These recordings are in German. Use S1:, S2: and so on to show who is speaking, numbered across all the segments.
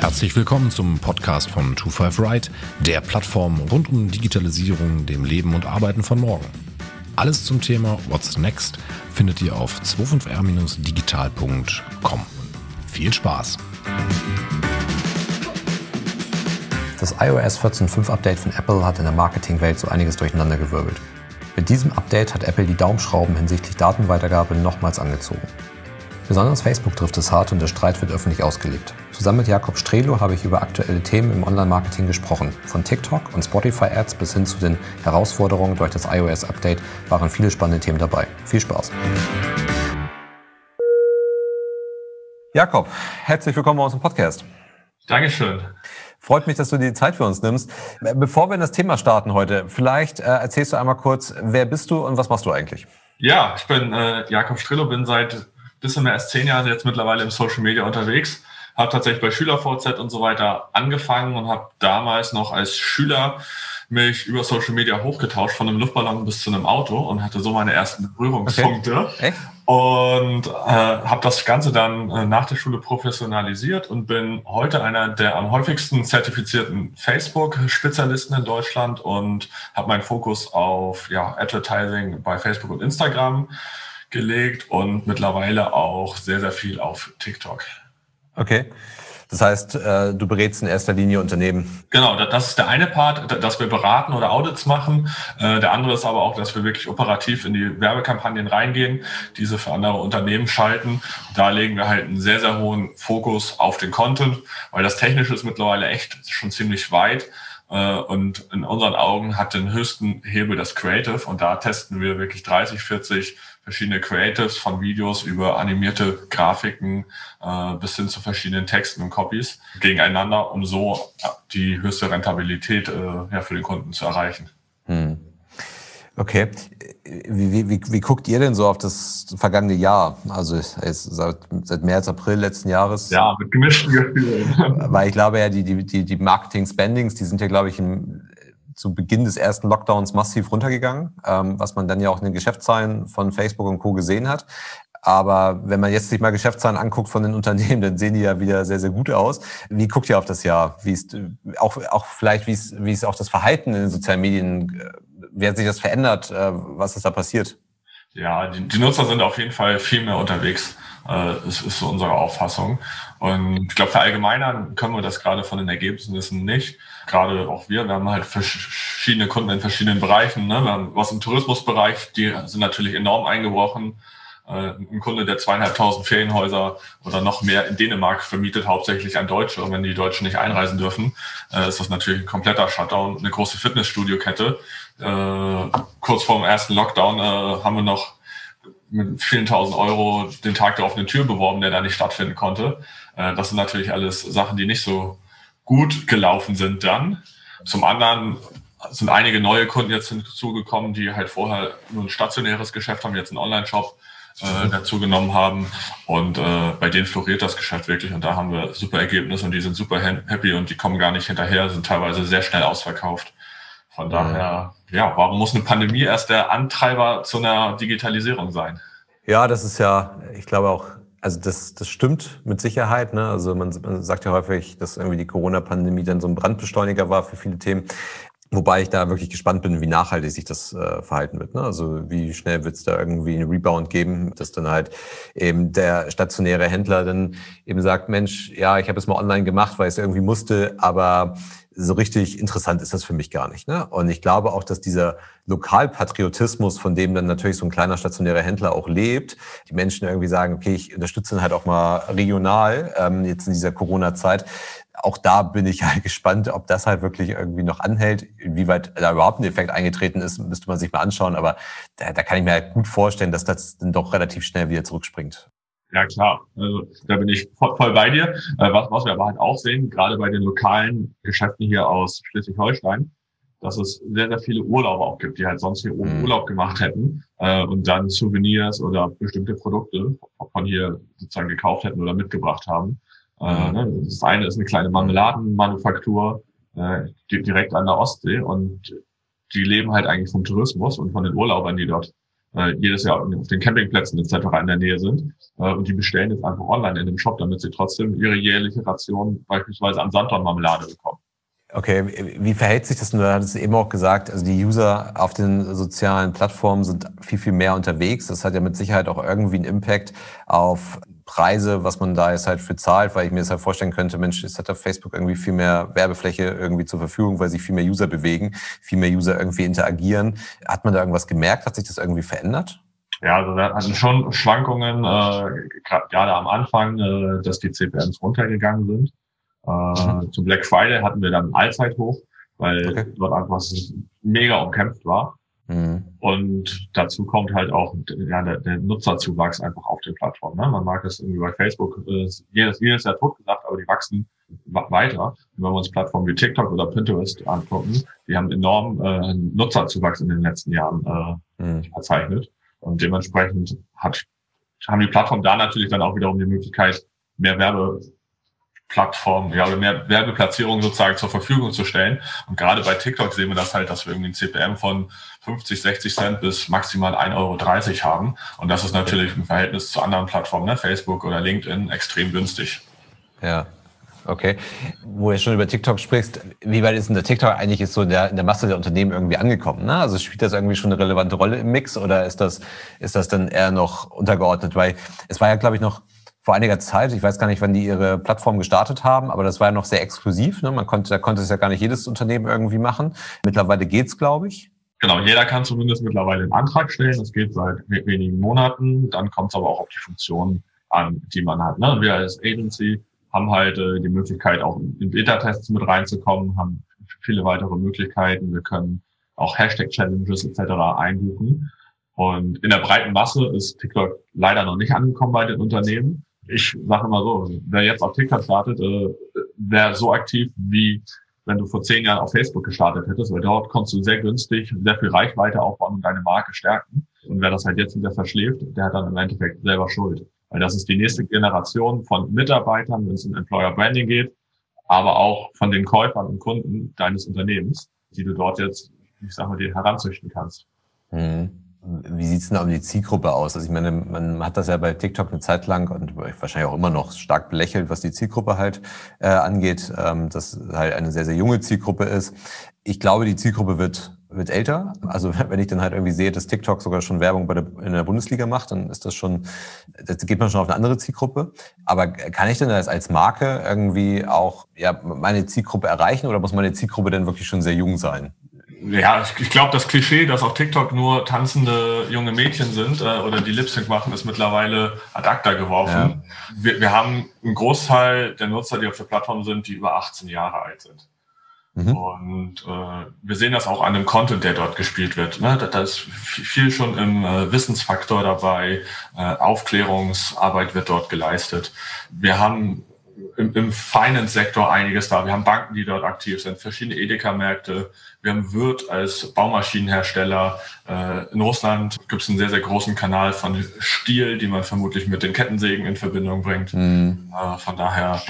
S1: Herzlich willkommen zum Podcast von 25 Right, der Plattform rund um Digitalisierung, dem Leben und Arbeiten von morgen. Alles zum Thema What's Next findet ihr auf 25r-digital.com. Viel Spaß!
S2: Das iOS 14.5 Update von Apple hat in der Marketingwelt so einiges durcheinandergewirbelt. Mit diesem Update hat Apple die Daumenschrauben hinsichtlich Datenweitergabe nochmals angezogen. Besonders Facebook trifft es hart und der Streit wird öffentlich ausgelegt. Zusammen mit Jakob Strelo habe ich über aktuelle Themen im Online-Marketing gesprochen. Von TikTok und Spotify-Ads bis hin zu den Herausforderungen durch das iOS-Update waren viele spannende Themen dabei. Viel Spaß! Jakob, herzlich willkommen bei uns im Podcast.
S3: Dankeschön.
S2: Freut mich, dass du dir die Zeit für uns nimmst. Bevor wir in das Thema starten heute, vielleicht äh, erzählst du einmal kurz, wer bist du und was machst du eigentlich?
S3: Ja, ich bin äh, Jakob Strillo, bin seit bisschen mehr als zehn Jahre jetzt mittlerweile im Social Media unterwegs. Habe tatsächlich bei SchülerVZ und so weiter angefangen und habe damals noch als Schüler mich über Social Media hochgetauscht, von einem Luftballon bis zu einem Auto und hatte so meine ersten Berührungspunkte. Okay. Und äh, habe das Ganze dann äh, nach der Schule professionalisiert und bin heute einer der am häufigsten zertifizierten Facebook-Spezialisten in Deutschland und habe meinen Fokus auf ja, Advertising bei Facebook und Instagram gelegt und mittlerweile auch sehr, sehr viel auf TikTok.
S2: Okay. Das heißt, äh, du berätst in erster Linie Unternehmen.
S3: Genau, das ist der eine Part, dass wir beraten oder Audits machen. Äh, der andere ist aber auch, dass wir wirklich operativ in die Werbekampagnen reingehen, diese für andere Unternehmen schalten. Da legen wir halt einen sehr, sehr hohen Fokus auf den Content, weil das Technische ist mittlerweile echt schon ziemlich weit. Äh, und in unseren Augen hat den höchsten Hebel das Creative. Und da testen wir wirklich 30, 40 verschiedene Creatives von Videos über animierte Grafiken äh, bis hin zu verschiedenen Texten und Copies gegeneinander, um so die höchste Rentabilität äh, ja, für den Kunden zu erreichen. Hm.
S2: Okay. Wie, wie, wie, wie guckt ihr denn so auf das vergangene Jahr? Also seit, seit März, April letzten Jahres?
S3: Ja, mit gemischten Gefühlen.
S2: Weil ich glaube ja, die, die, die Marketing-Spendings, die sind ja, glaube ich, im zu Beginn des ersten Lockdowns massiv runtergegangen, ähm, was man dann ja auch in den Geschäftszahlen von Facebook und Co. gesehen hat. Aber wenn man jetzt sich mal Geschäftszahlen anguckt von den Unternehmen, dann sehen die ja wieder sehr, sehr gut aus. Wie guckt ihr auf das Jahr? Wie ist auch, auch vielleicht, wie ist, wie ist auch das Verhalten in den sozialen Medien? Wie hat sich das verändert? Äh, was ist da passiert?
S3: Ja, die, die Nutzer sind auf jeden Fall viel mehr unterwegs. Äh, ist, ist so unsere Auffassung. Und ich glaube, verallgemeinern können wir das gerade von den Ergebnissen nicht. Gerade auch wir, wir haben halt verschiedene Kunden in verschiedenen Bereichen. Ne? Wir haben was im Tourismusbereich, die sind natürlich enorm eingebrochen. Äh, ein Kunde, der zweieinhalbtausend Ferienhäuser oder noch mehr in Dänemark vermietet, hauptsächlich an Deutsche. Und wenn die Deutschen nicht einreisen dürfen, äh, ist das natürlich ein kompletter Shutdown. Eine große Fitnessstudio-Kette. Äh, kurz vor dem ersten Lockdown haben wir noch mit vielen tausend Euro den Tag der offenen Tür beworben, der da nicht stattfinden konnte. das sind natürlich alles Sachen, die nicht so gut gelaufen sind dann. Zum anderen sind einige neue Kunden jetzt hinzugekommen, die halt vorher nur ein stationäres Geschäft haben, jetzt einen Online-Shop äh, mhm. dazu genommen haben. Und äh, bei denen floriert das Geschäft wirklich und da haben wir super Ergebnisse und die sind super happy und die kommen gar nicht hinterher, sind teilweise sehr schnell ausverkauft. Von daher, ja, warum muss eine Pandemie erst der Antreiber zu einer Digitalisierung sein?
S2: Ja, das ist ja, ich glaube auch, also das, das stimmt mit Sicherheit. Ne? Also man, man sagt ja häufig, dass irgendwie die Corona-Pandemie dann so ein Brandbeschleuniger war für viele Themen. Wobei ich da wirklich gespannt bin, wie nachhaltig sich das äh, verhalten wird. Ne? Also wie schnell wird es da irgendwie einen Rebound geben, dass dann halt eben der stationäre Händler dann eben sagt, Mensch, ja, ich habe es mal online gemacht, weil ich es irgendwie musste, aber so richtig interessant ist das für mich gar nicht. Ne? Und ich glaube auch, dass dieser Lokalpatriotismus, von dem dann natürlich so ein kleiner stationärer Händler auch lebt, die Menschen irgendwie sagen, okay, ich unterstütze dann halt auch mal regional, ähm, jetzt in dieser Corona-Zeit, auch da bin ich halt gespannt, ob das halt wirklich irgendwie noch anhält. Inwieweit da überhaupt ein Effekt eingetreten ist, müsste man sich mal anschauen. Aber da, da kann ich mir halt gut vorstellen, dass das dann doch relativ schnell wieder zurückspringt.
S3: Ja, klar. Also, da bin ich voll, voll bei dir. Äh, was, was wir aber halt auch sehen, gerade bei den lokalen Geschäften hier aus Schleswig-Holstein, dass es sehr, sehr viele Urlauber auch gibt, die halt sonst hier mhm. Urlaub gemacht hätten äh, und dann Souvenirs oder bestimmte Produkte von hier sozusagen gekauft hätten oder mitgebracht haben. Äh, ne? Das eine ist eine kleine Marmeladenmanufaktur äh, direkt an der Ostsee und die leben halt eigentlich vom Tourismus und von den Urlaubern, die dort äh, jedes Jahr auf den Campingplätzen etc. in der Nähe sind. Äh, und die bestellen jetzt einfach online in dem Shop, damit sie trotzdem ihre jährliche Ration beispielsweise an Sanddornmarmelade bekommen.
S2: Okay, wie verhält sich das? Du hattest eben auch gesagt, also die User auf den sozialen Plattformen sind viel, viel mehr unterwegs. Das hat ja mit Sicherheit auch irgendwie einen Impact auf Preise, was man da jetzt halt für zahlt, weil ich mir das halt vorstellen könnte, Mensch, es hat auf Facebook irgendwie viel mehr Werbefläche irgendwie zur Verfügung, weil sich viel mehr User bewegen, viel mehr User irgendwie interagieren. Hat man da irgendwas gemerkt? Hat sich das irgendwie verändert?
S3: Ja, also da hatten schon Schwankungen, äh, gerade am Anfang, äh, dass die CPMs runtergegangen sind. Äh, mhm. Zum Black Friday hatten wir dann einen Allzeithoch, weil okay. dort einfach mega umkämpft war. Mhm. Und dazu kommt halt auch ja, der, der Nutzerzuwachs einfach auf den Plattformen. Ne? Man mag es irgendwie bei Facebook, äh, jedes, jedes Jahr tot gesagt, aber die wachsen weiter. Und wenn wir uns Plattformen wie TikTok oder Pinterest angucken, die haben enorm äh, Nutzerzuwachs in den letzten Jahren äh, mhm. verzeichnet. Und dementsprechend hat, haben die Plattformen da natürlich dann auch wiederum die Möglichkeit, mehr Werbe Plattform, ja, oder mehr Werbeplatzierungen sozusagen zur Verfügung zu stellen. Und gerade bei TikTok sehen wir das halt, dass wir irgendwie ein CPM von 50, 60 Cent bis maximal 1,30 Euro haben. Und das ist natürlich im Verhältnis zu anderen Plattformen, ne, Facebook oder LinkedIn, extrem günstig.
S2: Ja. Okay. Wo du schon über TikTok sprichst, wie weit ist denn der TikTok eigentlich ist so in der, in der Masse der Unternehmen irgendwie angekommen? Ne? Also spielt das irgendwie schon eine relevante Rolle im Mix oder ist das, ist das dann eher noch untergeordnet? Weil es war ja, glaube ich, noch vor einiger Zeit, ich weiß gar nicht, wann die ihre Plattform gestartet haben, aber das war ja noch sehr exklusiv. Ne? Man konnte, da konnte es ja gar nicht jedes Unternehmen irgendwie machen. Mittlerweile geht's, glaube ich.
S3: Genau, jeder kann zumindest mittlerweile einen Antrag stellen. Das geht seit wenigen Monaten. Dann kommt es aber auch auf die Funktionen an, die man hat. Ne? Wir als Agency haben halt äh, die Möglichkeit, auch in Beta-Tests mit reinzukommen, haben viele weitere Möglichkeiten. Wir können auch Hashtag-Challenges etc. einbuchen. Und in der breiten Masse ist TikTok leider noch nicht angekommen bei den Unternehmen ich sage immer so, wer jetzt auf TikTok startet, äh, wäre so aktiv wie wenn du vor zehn Jahren auf Facebook gestartet hättest, weil dort konntest du sehr günstig sehr viel Reichweite aufbauen und deine Marke stärken. Und wer das halt jetzt wieder verschläft, der hat dann im Endeffekt selber Schuld. Weil das ist die nächste Generation von Mitarbeitern, wenn es um Employer Branding geht, aber auch von den Käufern und Kunden deines Unternehmens, die du dort jetzt, ich sag mal, dir heranzüchten kannst.
S2: Mhm. Wie sieht's denn da um die Zielgruppe aus? Also ich meine, man hat das ja bei TikTok eine Zeit lang und wahrscheinlich auch immer noch stark belächelt, was die Zielgruppe halt äh, angeht, ähm, dass halt eine sehr, sehr junge Zielgruppe ist. Ich glaube, die Zielgruppe wird wird älter. Also wenn ich dann halt irgendwie sehe, dass TikTok sogar schon Werbung bei der, in der Bundesliga macht, dann ist das schon, das geht man schon auf eine andere Zielgruppe. Aber kann ich denn das als Marke irgendwie auch ja, meine Zielgruppe erreichen oder muss meine Zielgruppe denn wirklich schon sehr jung sein?
S3: Ja, ich glaube, das Klischee, dass auf TikTok nur tanzende junge Mädchen sind äh, oder die Lip Sync machen, ist mittlerweile ad acta geworfen. Ja. Wir, wir haben einen Großteil der Nutzer, die auf der Plattform sind, die über 18 Jahre alt sind. Mhm. Und äh, wir sehen das auch an dem Content, der dort gespielt wird. Ne? Da, da ist viel schon im äh, Wissensfaktor dabei, äh, Aufklärungsarbeit wird dort geleistet. Wir haben im, im Finance-Sektor einiges da. Wir haben Banken, die dort aktiv sind, verschiedene Edeka-Märkte. Wir haben Wirt als Baumaschinenhersteller. Äh, in Russland gibt es einen sehr, sehr großen Kanal von Stiel, die man vermutlich mit den Kettensägen in Verbindung bringt. Mhm. Äh, von daher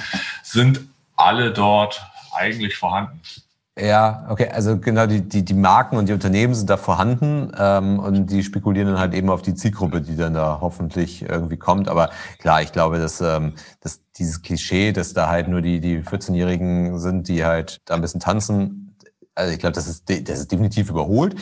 S3: sind alle dort eigentlich vorhanden.
S2: Ja, okay, also genau, die, die, die Marken und die Unternehmen sind da vorhanden ähm, und die spekulieren dann halt eben auf die Zielgruppe, die dann da hoffentlich irgendwie kommt. Aber klar, ich glaube, dass, ähm, dass dieses Klischee, dass da halt nur die, die 14-Jährigen sind, die halt da ein bisschen tanzen, also ich glaube, das ist, das ist definitiv überholt.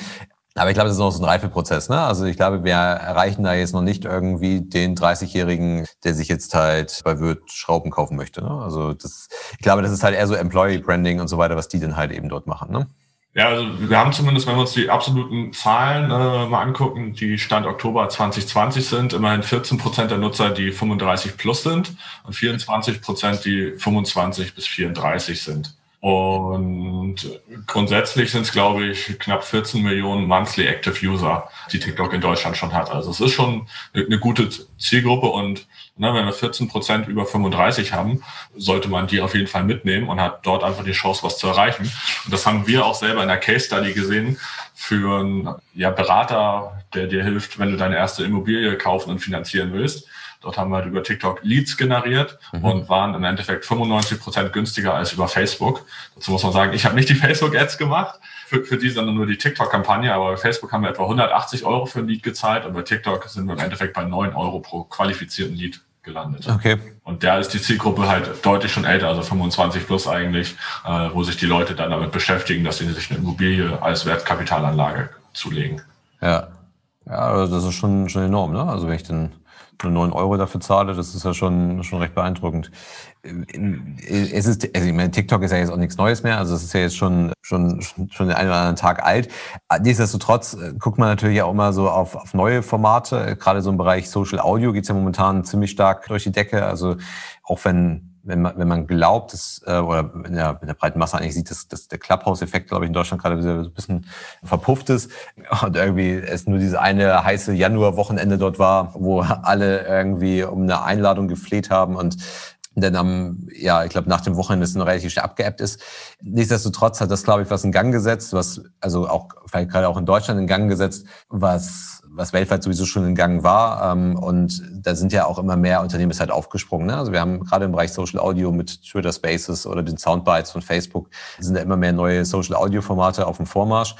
S2: Aber ich glaube, das ist noch so ein Reifeprozess. Ne? Also ich glaube, wir erreichen da jetzt noch nicht irgendwie den 30-Jährigen, der sich jetzt halt bei Wirt Schrauben kaufen möchte. Ne? Also das, ich glaube, das ist halt eher so Employee Branding und so weiter, was die dann halt eben dort machen. Ne?
S3: Ja, also wir haben zumindest, wenn wir uns die absoluten Zahlen äh, mal angucken, die Stand Oktober 2020 sind, immerhin 14 Prozent der Nutzer, die 35 plus sind und 24 Prozent, die 25 bis 34 sind. Und grundsätzlich sind es, glaube ich, knapp 14 Millionen Monthly Active User, die TikTok in Deutschland schon hat. Also es ist schon eine gute Zielgruppe und ne, wenn wir 14 Prozent über 35 haben, sollte man die auf jeden Fall mitnehmen und hat dort einfach die Chance, was zu erreichen. Und das haben wir auch selber in der Case Study gesehen für einen ja, Berater, der dir hilft, wenn du deine erste Immobilie kaufen und finanzieren willst Dort haben wir halt über TikTok Leads generiert mhm. und waren im Endeffekt 95 Prozent günstiger als über Facebook. Dazu muss man sagen, ich habe nicht die Facebook-Ads gemacht für, für die, sondern nur die TikTok-Kampagne. Aber bei Facebook haben wir etwa 180 Euro für ein Lead gezahlt und bei TikTok sind wir im Endeffekt bei 9 Euro pro qualifizierten Lead gelandet.
S2: Okay.
S3: Und da ist die Zielgruppe halt deutlich schon älter, also 25 plus eigentlich, äh, wo sich die Leute dann damit beschäftigen, dass sie sich eine Immobilie als Wertkapitalanlage zulegen.
S2: Ja. Ja, also das ist schon, schon enorm, ne? Also wenn ich dann nur 9 Euro dafür zahle, das ist ja schon, schon recht beeindruckend. Es ist, also ich meine, TikTok ist ja jetzt auch nichts Neues mehr, also es ist ja jetzt schon, schon, schon den einen oder anderen Tag alt. Nichtsdestotrotz äh, guckt man natürlich auch immer so auf, auf neue Formate. Gerade so im Bereich Social Audio geht's ja momentan ziemlich stark durch die Decke. Also auch wenn wenn man, wenn man glaubt, dass, äh, oder in der, in der breiten Masse eigentlich sieht, dass, dass der Clubhouse-Effekt, glaube ich, in Deutschland gerade so ein bisschen verpufft ist und irgendwie es nur diese eine heiße Januar-Wochenende dort war, wo alle irgendwie um eine Einladung gefleht haben und dann am, ja, ich glaube, nach dem Wochenende ist noch relativ schnell abgeappt ist. Nichtsdestotrotz hat das, glaube ich, was in Gang gesetzt, was, also auch, vielleicht gerade auch in Deutschland in Gang gesetzt, was was weltweit sowieso schon in Gang war. Ähm, und da sind ja auch immer mehr Unternehmen ist halt aufgesprungen. Ne? Also wir haben gerade im Bereich Social Audio mit Twitter Spaces oder den Soundbites von Facebook sind da immer mehr neue Social Audio Formate auf dem Vormarsch.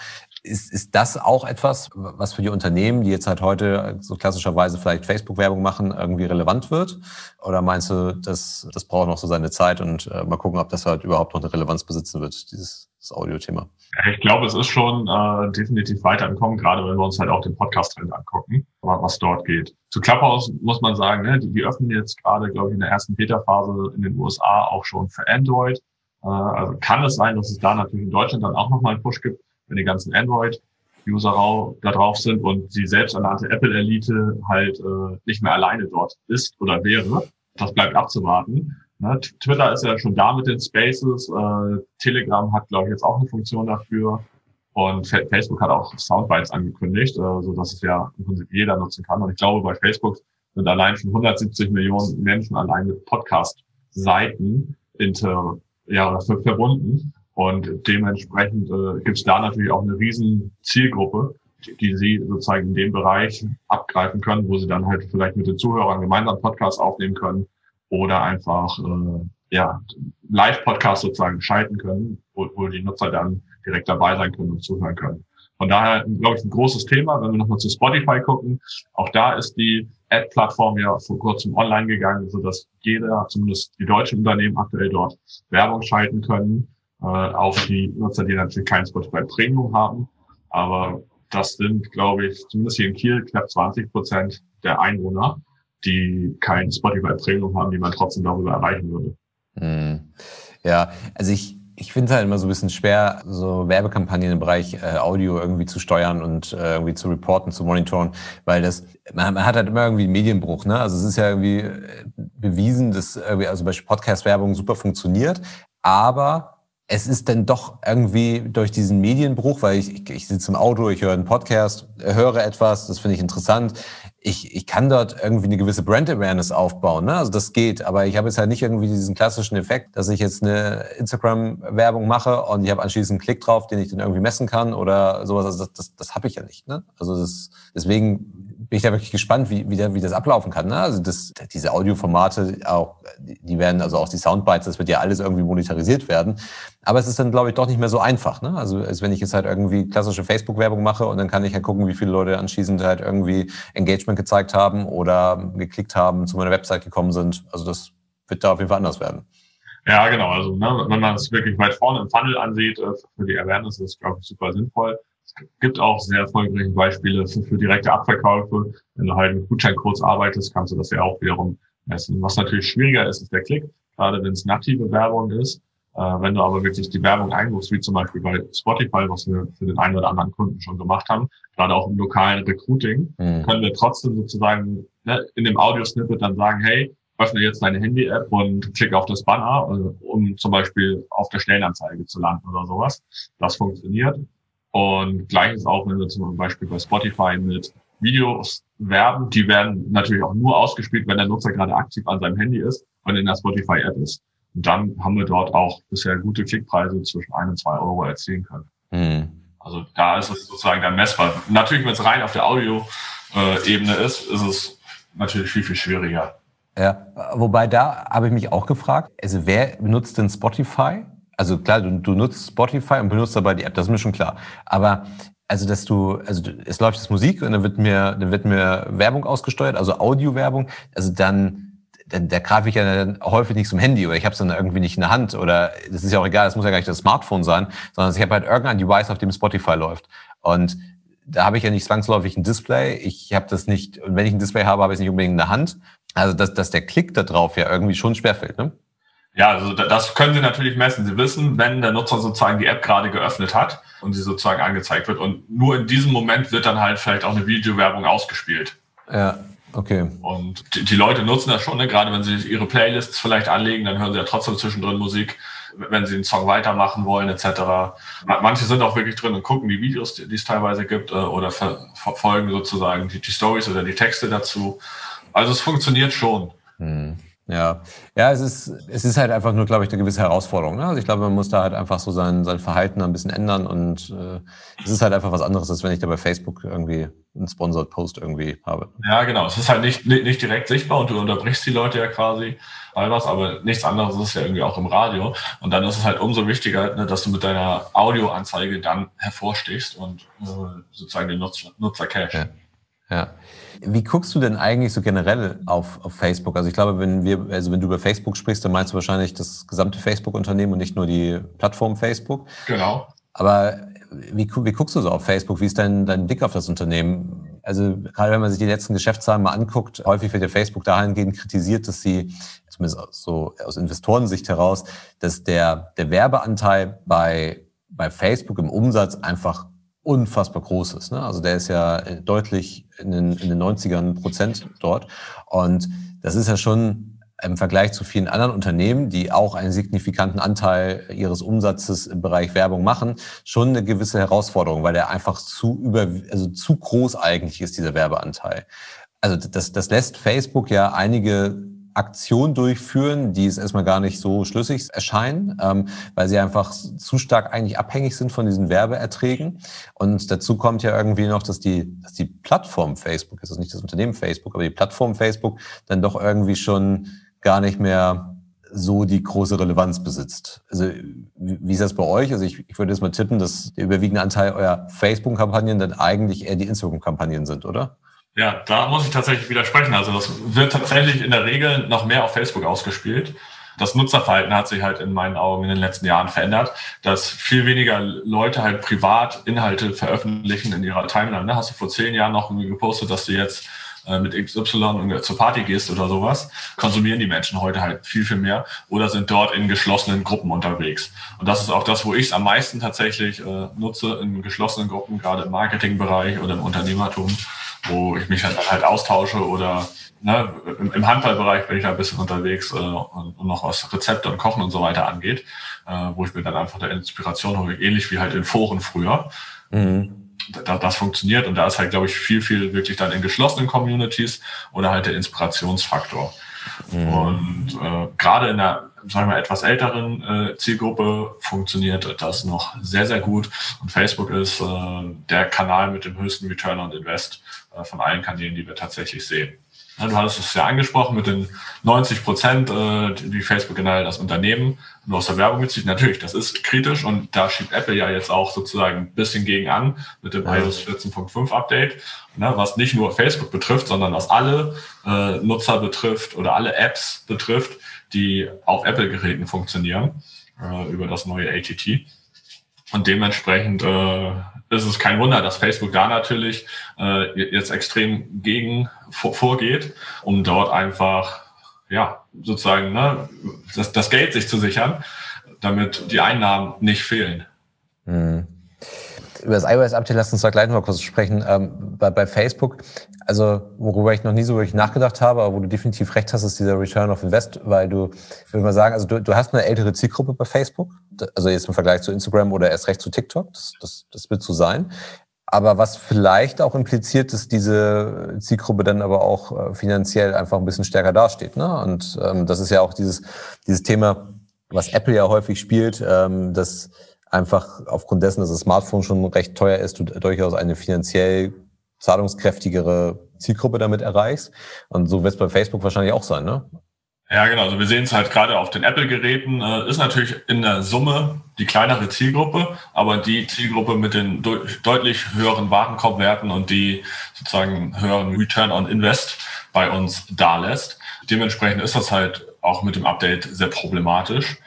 S2: Ist, ist das auch etwas, was für die Unternehmen, die jetzt halt heute so klassischerweise vielleicht Facebook-Werbung machen, irgendwie relevant wird? Oder meinst du, dass das braucht noch so seine Zeit und äh, mal gucken, ob das halt überhaupt noch eine Relevanz besitzen wird, dieses Audio-Thema?
S3: Ich glaube, es ist schon äh, definitiv weitergekommen, gerade wenn wir uns halt auch den Podcast-Trend angucken, was dort geht. Zu Clubhouse muss man sagen, ne, die, die öffnen jetzt gerade, glaube ich, in der ersten Beta-Phase in den USA auch schon für Android. Äh, also kann es sein, dass es da natürlich in Deutschland dann auch nochmal einen Push gibt, wenn die ganzen Android-User da drauf sind und die selbsternannte Apple-Elite halt äh, nicht mehr alleine dort ist oder wäre. Das bleibt abzuwarten. Ne, Twitter ist ja schon da mit den Spaces. Äh, Telegram hat, glaube ich, jetzt auch eine Funktion dafür. Und Facebook hat auch Soundbites angekündigt, äh, so dass es ja im Prinzip jeder nutzen kann. Und ich glaube, bei Facebook sind allein schon 170 Millionen Menschen allein mit Podcast-Seiten inter, ja, verbunden. Und dementsprechend äh, gibt es da natürlich auch eine riesen Zielgruppe, die, sie sozusagen in dem Bereich abgreifen können, wo sie dann halt vielleicht mit den Zuhörern gemeinsam Podcasts aufnehmen können oder einfach äh, ja, Live-Podcast sozusagen schalten können, wo, wo die Nutzer dann direkt dabei sein können und zuhören können. Von daher, glaube ich, ein großes Thema. Wenn wir nochmal zu Spotify gucken, auch da ist die Ad-Plattform ja vor kurzem online gegangen, so dass jeder, zumindest die deutschen Unternehmen aktuell dort Werbung schalten können äh, auf die Nutzer, die natürlich kein Spotify Premium haben. Aber das sind, glaube ich, zumindest hier in Kiel knapp 20 Prozent der Einwohner die kein Spotify Premium haben, die man trotzdem darüber erreichen würde.
S2: Hm. Ja, also ich, ich finde es halt immer so ein bisschen schwer, so Werbekampagnen im Bereich äh, Audio irgendwie zu steuern und äh, irgendwie zu reporten, zu monitoren, weil das, man, man, hat halt immer irgendwie einen Medienbruch, ne? Also es ist ja irgendwie äh, bewiesen, dass irgendwie, also zum Beispiel Podcast-Werbung super funktioniert, aber es ist dann doch irgendwie durch diesen Medienbruch, weil ich, ich, ich sitze im Auto, ich höre einen Podcast, höre etwas, das finde ich interessant ich, ich kann dort irgendwie eine gewisse Brand Awareness aufbauen. Ne? Also das geht, aber ich habe jetzt halt nicht irgendwie diesen klassischen Effekt, dass ich jetzt eine Instagram-Werbung mache und ich habe anschließend einen Klick drauf, den ich dann irgendwie messen kann oder sowas. Also das, das, das habe ich ja nicht. Ne? Also das, deswegen bin ich da wirklich gespannt, wie, wie, der, wie das ablaufen kann. Ne? Also das, diese Audioformate, auch, die werden, also auch die Soundbites, das wird ja alles irgendwie monetarisiert werden. Aber es ist dann, glaube ich, doch nicht mehr so einfach. Ne? Also als wenn ich jetzt halt irgendwie klassische Facebook-Werbung mache und dann kann ich halt gucken, wie viele Leute anschließend halt irgendwie Engagement gezeigt haben oder geklickt haben, zu meiner Website gekommen sind. Also das wird da auf jeden Fall anders werden.
S3: Ja, genau. Also ne, wenn man es wirklich weit vorne im Funnel ansieht, äh, für die Awareness ist, glaube ich, super sinnvoll gibt auch sehr erfolgreiche Beispiele für, für direkte Abverkäufe. Wenn du halt mit Gutscheincodes arbeitest, kannst du das ja auch wiederum messen. Was natürlich schwieriger ist, ist der Klick, gerade wenn es native Werbung ist. Äh, wenn du aber wirklich die Werbung einrufst, wie zum Beispiel bei Spotify, was wir für den einen oder anderen Kunden schon gemacht haben, gerade auch im lokalen Recruiting, mhm. können wir trotzdem sozusagen ne, in dem Audio-Snippet dann sagen, hey, öffne jetzt deine Handy-App und klick auf das Banner, äh, um zum Beispiel auf der Stellenanzeige zu landen oder sowas. Das funktioniert. Und gleiches auch, wenn wir zum Beispiel bei Spotify mit Videos werben, die werden natürlich auch nur ausgespielt, wenn der Nutzer gerade aktiv an seinem Handy ist und in der Spotify-App ist. Und dann haben wir dort auch bisher gute Klickpreise zwischen ein und zwei Euro erzielen können. Mhm. Also da ist es sozusagen dann messbar. Natürlich, wenn es rein auf der Audio-Ebene ist, ist es natürlich viel, viel schwieriger.
S2: Ja, wobei da habe ich mich auch gefragt, also wer benutzt denn Spotify? Also klar, du, du nutzt Spotify und benutzt dabei die App, das ist mir schon klar. Aber also dass du, also es läuft jetzt Musik und dann wird mir, dann wird mir Werbung ausgesteuert, also Audio-Werbung, also dann dann da greife ich ja dann häufig nicht zum Handy oder ich habe es dann irgendwie nicht in der Hand oder das ist ja auch egal, das muss ja gar nicht das Smartphone sein, sondern ich habe halt irgendein Device, auf dem Spotify läuft. Und da habe ich ja nicht zwangsläufig ein Display. Ich habe das nicht, und wenn ich ein Display habe, habe ich es nicht unbedingt in der Hand. Also dass, dass der Klick da drauf ja irgendwie schon schwerfällt, ne?
S3: Ja, also das können Sie natürlich messen. Sie wissen, wenn der Nutzer sozusagen die App gerade geöffnet hat und sie sozusagen angezeigt wird. Und nur in diesem Moment wird dann halt vielleicht auch eine Videowerbung ausgespielt.
S2: Ja, okay.
S3: Und die, die Leute nutzen das schon, ne? gerade wenn sie ihre Playlists vielleicht anlegen, dann hören sie ja trotzdem zwischendrin Musik, wenn sie einen Song weitermachen wollen etc. Manche sind auch wirklich drin und gucken die Videos, die, die es teilweise gibt, äh, oder ver verfolgen sozusagen die, die Stories oder die Texte dazu. Also es funktioniert schon.
S2: Hm. Ja, ja, es ist, es ist halt einfach nur, glaube ich, eine gewisse Herausforderung. Ne? Also ich glaube, man muss da halt einfach so sein, sein Verhalten ein bisschen ändern und äh, es ist halt einfach was anderes, als wenn ich da bei Facebook irgendwie einen Sponsored Post irgendwie habe.
S3: Ja, genau. Es ist halt nicht, nicht direkt sichtbar und du unterbrichst die Leute ja quasi bei was, aber nichts anderes ist ja irgendwie auch im Radio. Und dann ist es halt umso wichtiger, ne, dass du mit deiner Audioanzeige dann hervorstichst und äh, sozusagen den Nutzer, Nutzer cache.
S2: Ja. Ja. Wie guckst du denn eigentlich so generell auf, auf Facebook? Also ich glaube, wenn wir, also wenn du über Facebook sprichst, dann meinst du wahrscheinlich das gesamte Facebook-Unternehmen und nicht nur die Plattform Facebook.
S3: Genau.
S2: Aber wie, wie guckst du so auf Facebook? Wie ist dein, dein Blick auf das Unternehmen? Also gerade wenn man sich die letzten Geschäftszahlen mal anguckt, häufig wird ja Facebook dahingehend kritisiert, dass sie, zumindest so aus Investorensicht heraus, dass der, der Werbeanteil bei, bei Facebook im Umsatz einfach unfassbar groß ist. Ne? Also der ist ja äh, deutlich in den, in den 90ern Prozent dort. Und das ist ja schon im Vergleich zu vielen anderen Unternehmen, die auch einen signifikanten Anteil ihres Umsatzes im Bereich Werbung machen, schon eine gewisse Herausforderung, weil der einfach zu über, also zu groß eigentlich ist, dieser Werbeanteil. Also das, das lässt Facebook ja einige Aktion durchführen, die es erstmal gar nicht so schlüssig erscheinen, ähm, weil sie einfach zu stark eigentlich abhängig sind von diesen Werbeerträgen. Und dazu kommt ja irgendwie noch, dass die, dass die Plattform Facebook, das ist nicht das Unternehmen Facebook, aber die Plattform Facebook dann doch irgendwie schon gar nicht mehr so die große Relevanz besitzt. Also wie ist das bei euch? Also ich, ich würde jetzt mal tippen, dass der überwiegende Anteil eurer Facebook-Kampagnen dann eigentlich eher die Instagram-Kampagnen sind, oder?
S3: Ja, da muss ich tatsächlich widersprechen. Also das wird tatsächlich in der Regel noch mehr auf Facebook ausgespielt. Das Nutzerverhalten hat sich halt in meinen Augen in den letzten Jahren verändert, dass viel weniger Leute halt privat Inhalte veröffentlichen in ihrer Timeline. Ne? Hast du vor zehn Jahren noch gepostet, dass du jetzt äh, mit XY zur Party gehst oder sowas, konsumieren die Menschen heute halt viel, viel mehr oder sind dort in geschlossenen Gruppen unterwegs. Und das ist auch das, wo ich es am meisten tatsächlich äh, nutze, in geschlossenen Gruppen, gerade im Marketingbereich oder im Unternehmertum wo ich mich halt, halt austausche oder ne, im, im Handballbereich bin ich da ein bisschen unterwegs äh, und, und noch was Rezepte und Kochen und so weiter angeht, äh, wo ich mir dann einfach der Inspiration hole, ähnlich wie halt in Foren früher. Mhm. Da, das funktioniert und da ist halt, glaube ich, viel, viel wirklich dann in geschlossenen Communities oder halt der Inspirationsfaktor. Mhm. Und äh, gerade in der, sagen wir, etwas älteren äh, Zielgruppe funktioniert das noch sehr, sehr gut. Und Facebook ist äh, der Kanal mit dem höchsten Return on Invest äh, von allen Kanälen, die wir tatsächlich sehen. Du hattest es ja angesprochen mit den 90 Prozent, äh, die Facebook generell das Unternehmen nur aus der Werbung bezieht. Natürlich, das ist kritisch und da schiebt Apple ja jetzt auch sozusagen ein bisschen gegen an mit dem iOS 14.5 Update, ne, was nicht nur Facebook betrifft, sondern was alle äh, Nutzer betrifft oder alle Apps betrifft, die auf Apple-Geräten funktionieren über das neue ATT. Und dementsprechend äh, ist es kein Wunder, dass Facebook da natürlich äh, jetzt extrem gegen vor, vorgeht, um dort einfach ja sozusagen ne, das, das Geld sich zu sichern, damit die Einnahmen nicht fehlen.
S2: Mhm über das iOS-Update lass uns da gleich noch mal kurz sprechen. Ähm, bei, bei Facebook, also worüber ich noch nie so wirklich nachgedacht habe, aber wo du definitiv recht hast, ist dieser Return of Invest, weil du, ich würde mal sagen, also du, du hast eine ältere Zielgruppe bei Facebook, also jetzt im Vergleich zu Instagram oder erst recht zu TikTok, das, das, das wird so sein. Aber was vielleicht auch impliziert, dass diese Zielgruppe dann aber auch äh, finanziell einfach ein bisschen stärker dasteht. Ne? Und ähm, das ist ja auch dieses, dieses Thema, was Apple ja häufig spielt, ähm, dass einfach aufgrund dessen, dass das Smartphone schon recht teuer ist, du durchaus eine finanziell zahlungskräftigere Zielgruppe damit erreichst. Und so wird es bei Facebook wahrscheinlich auch sein, ne?
S3: Ja, genau. Also wir sehen es halt gerade auf den Apple-Geräten. Äh, ist natürlich in der Summe die kleinere Zielgruppe, aber die Zielgruppe mit den de deutlich höheren Warenkorbwerten und die sozusagen höheren Return on Invest bei uns dalässt. Dementsprechend ist das halt auch mit dem Update sehr problematisch.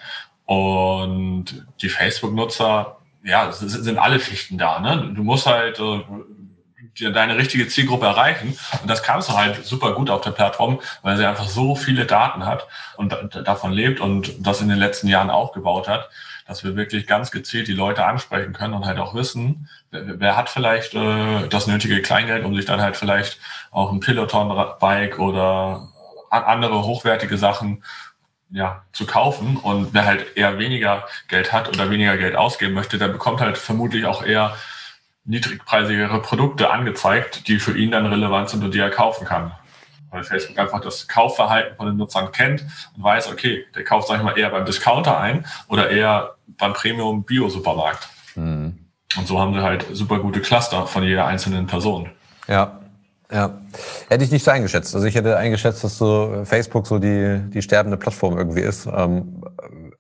S3: Und die Facebook-Nutzer, ja, sind alle Schichten da. Ne? Du musst halt äh, deine richtige Zielgruppe erreichen. Und das kannst du halt super gut auf der Plattform, weil sie einfach so viele Daten hat und davon lebt und das in den letzten Jahren aufgebaut hat, dass wir wirklich ganz gezielt die Leute ansprechen können und halt auch wissen, wer, wer hat vielleicht äh, das nötige Kleingeld, um sich dann halt vielleicht auch ein Peloton-Bike oder andere hochwertige Sachen ja, zu kaufen. Und wer halt eher weniger Geld hat oder weniger Geld ausgeben möchte, der bekommt halt vermutlich auch eher niedrigpreisigere Produkte angezeigt, die für ihn dann relevant sind und die er kaufen kann. Weil Facebook einfach das Kaufverhalten von den Nutzern kennt und weiß, okay, der kauft, sag ich mal, eher beim Discounter ein oder eher beim Premium-Bio-Supermarkt. Mhm. Und so haben sie halt super gute Cluster von jeder einzelnen Person.
S2: Ja, ja, hätte ich nicht so eingeschätzt. Also ich hätte eingeschätzt, dass so Facebook so die, die sterbende Plattform irgendwie ist. Ähm,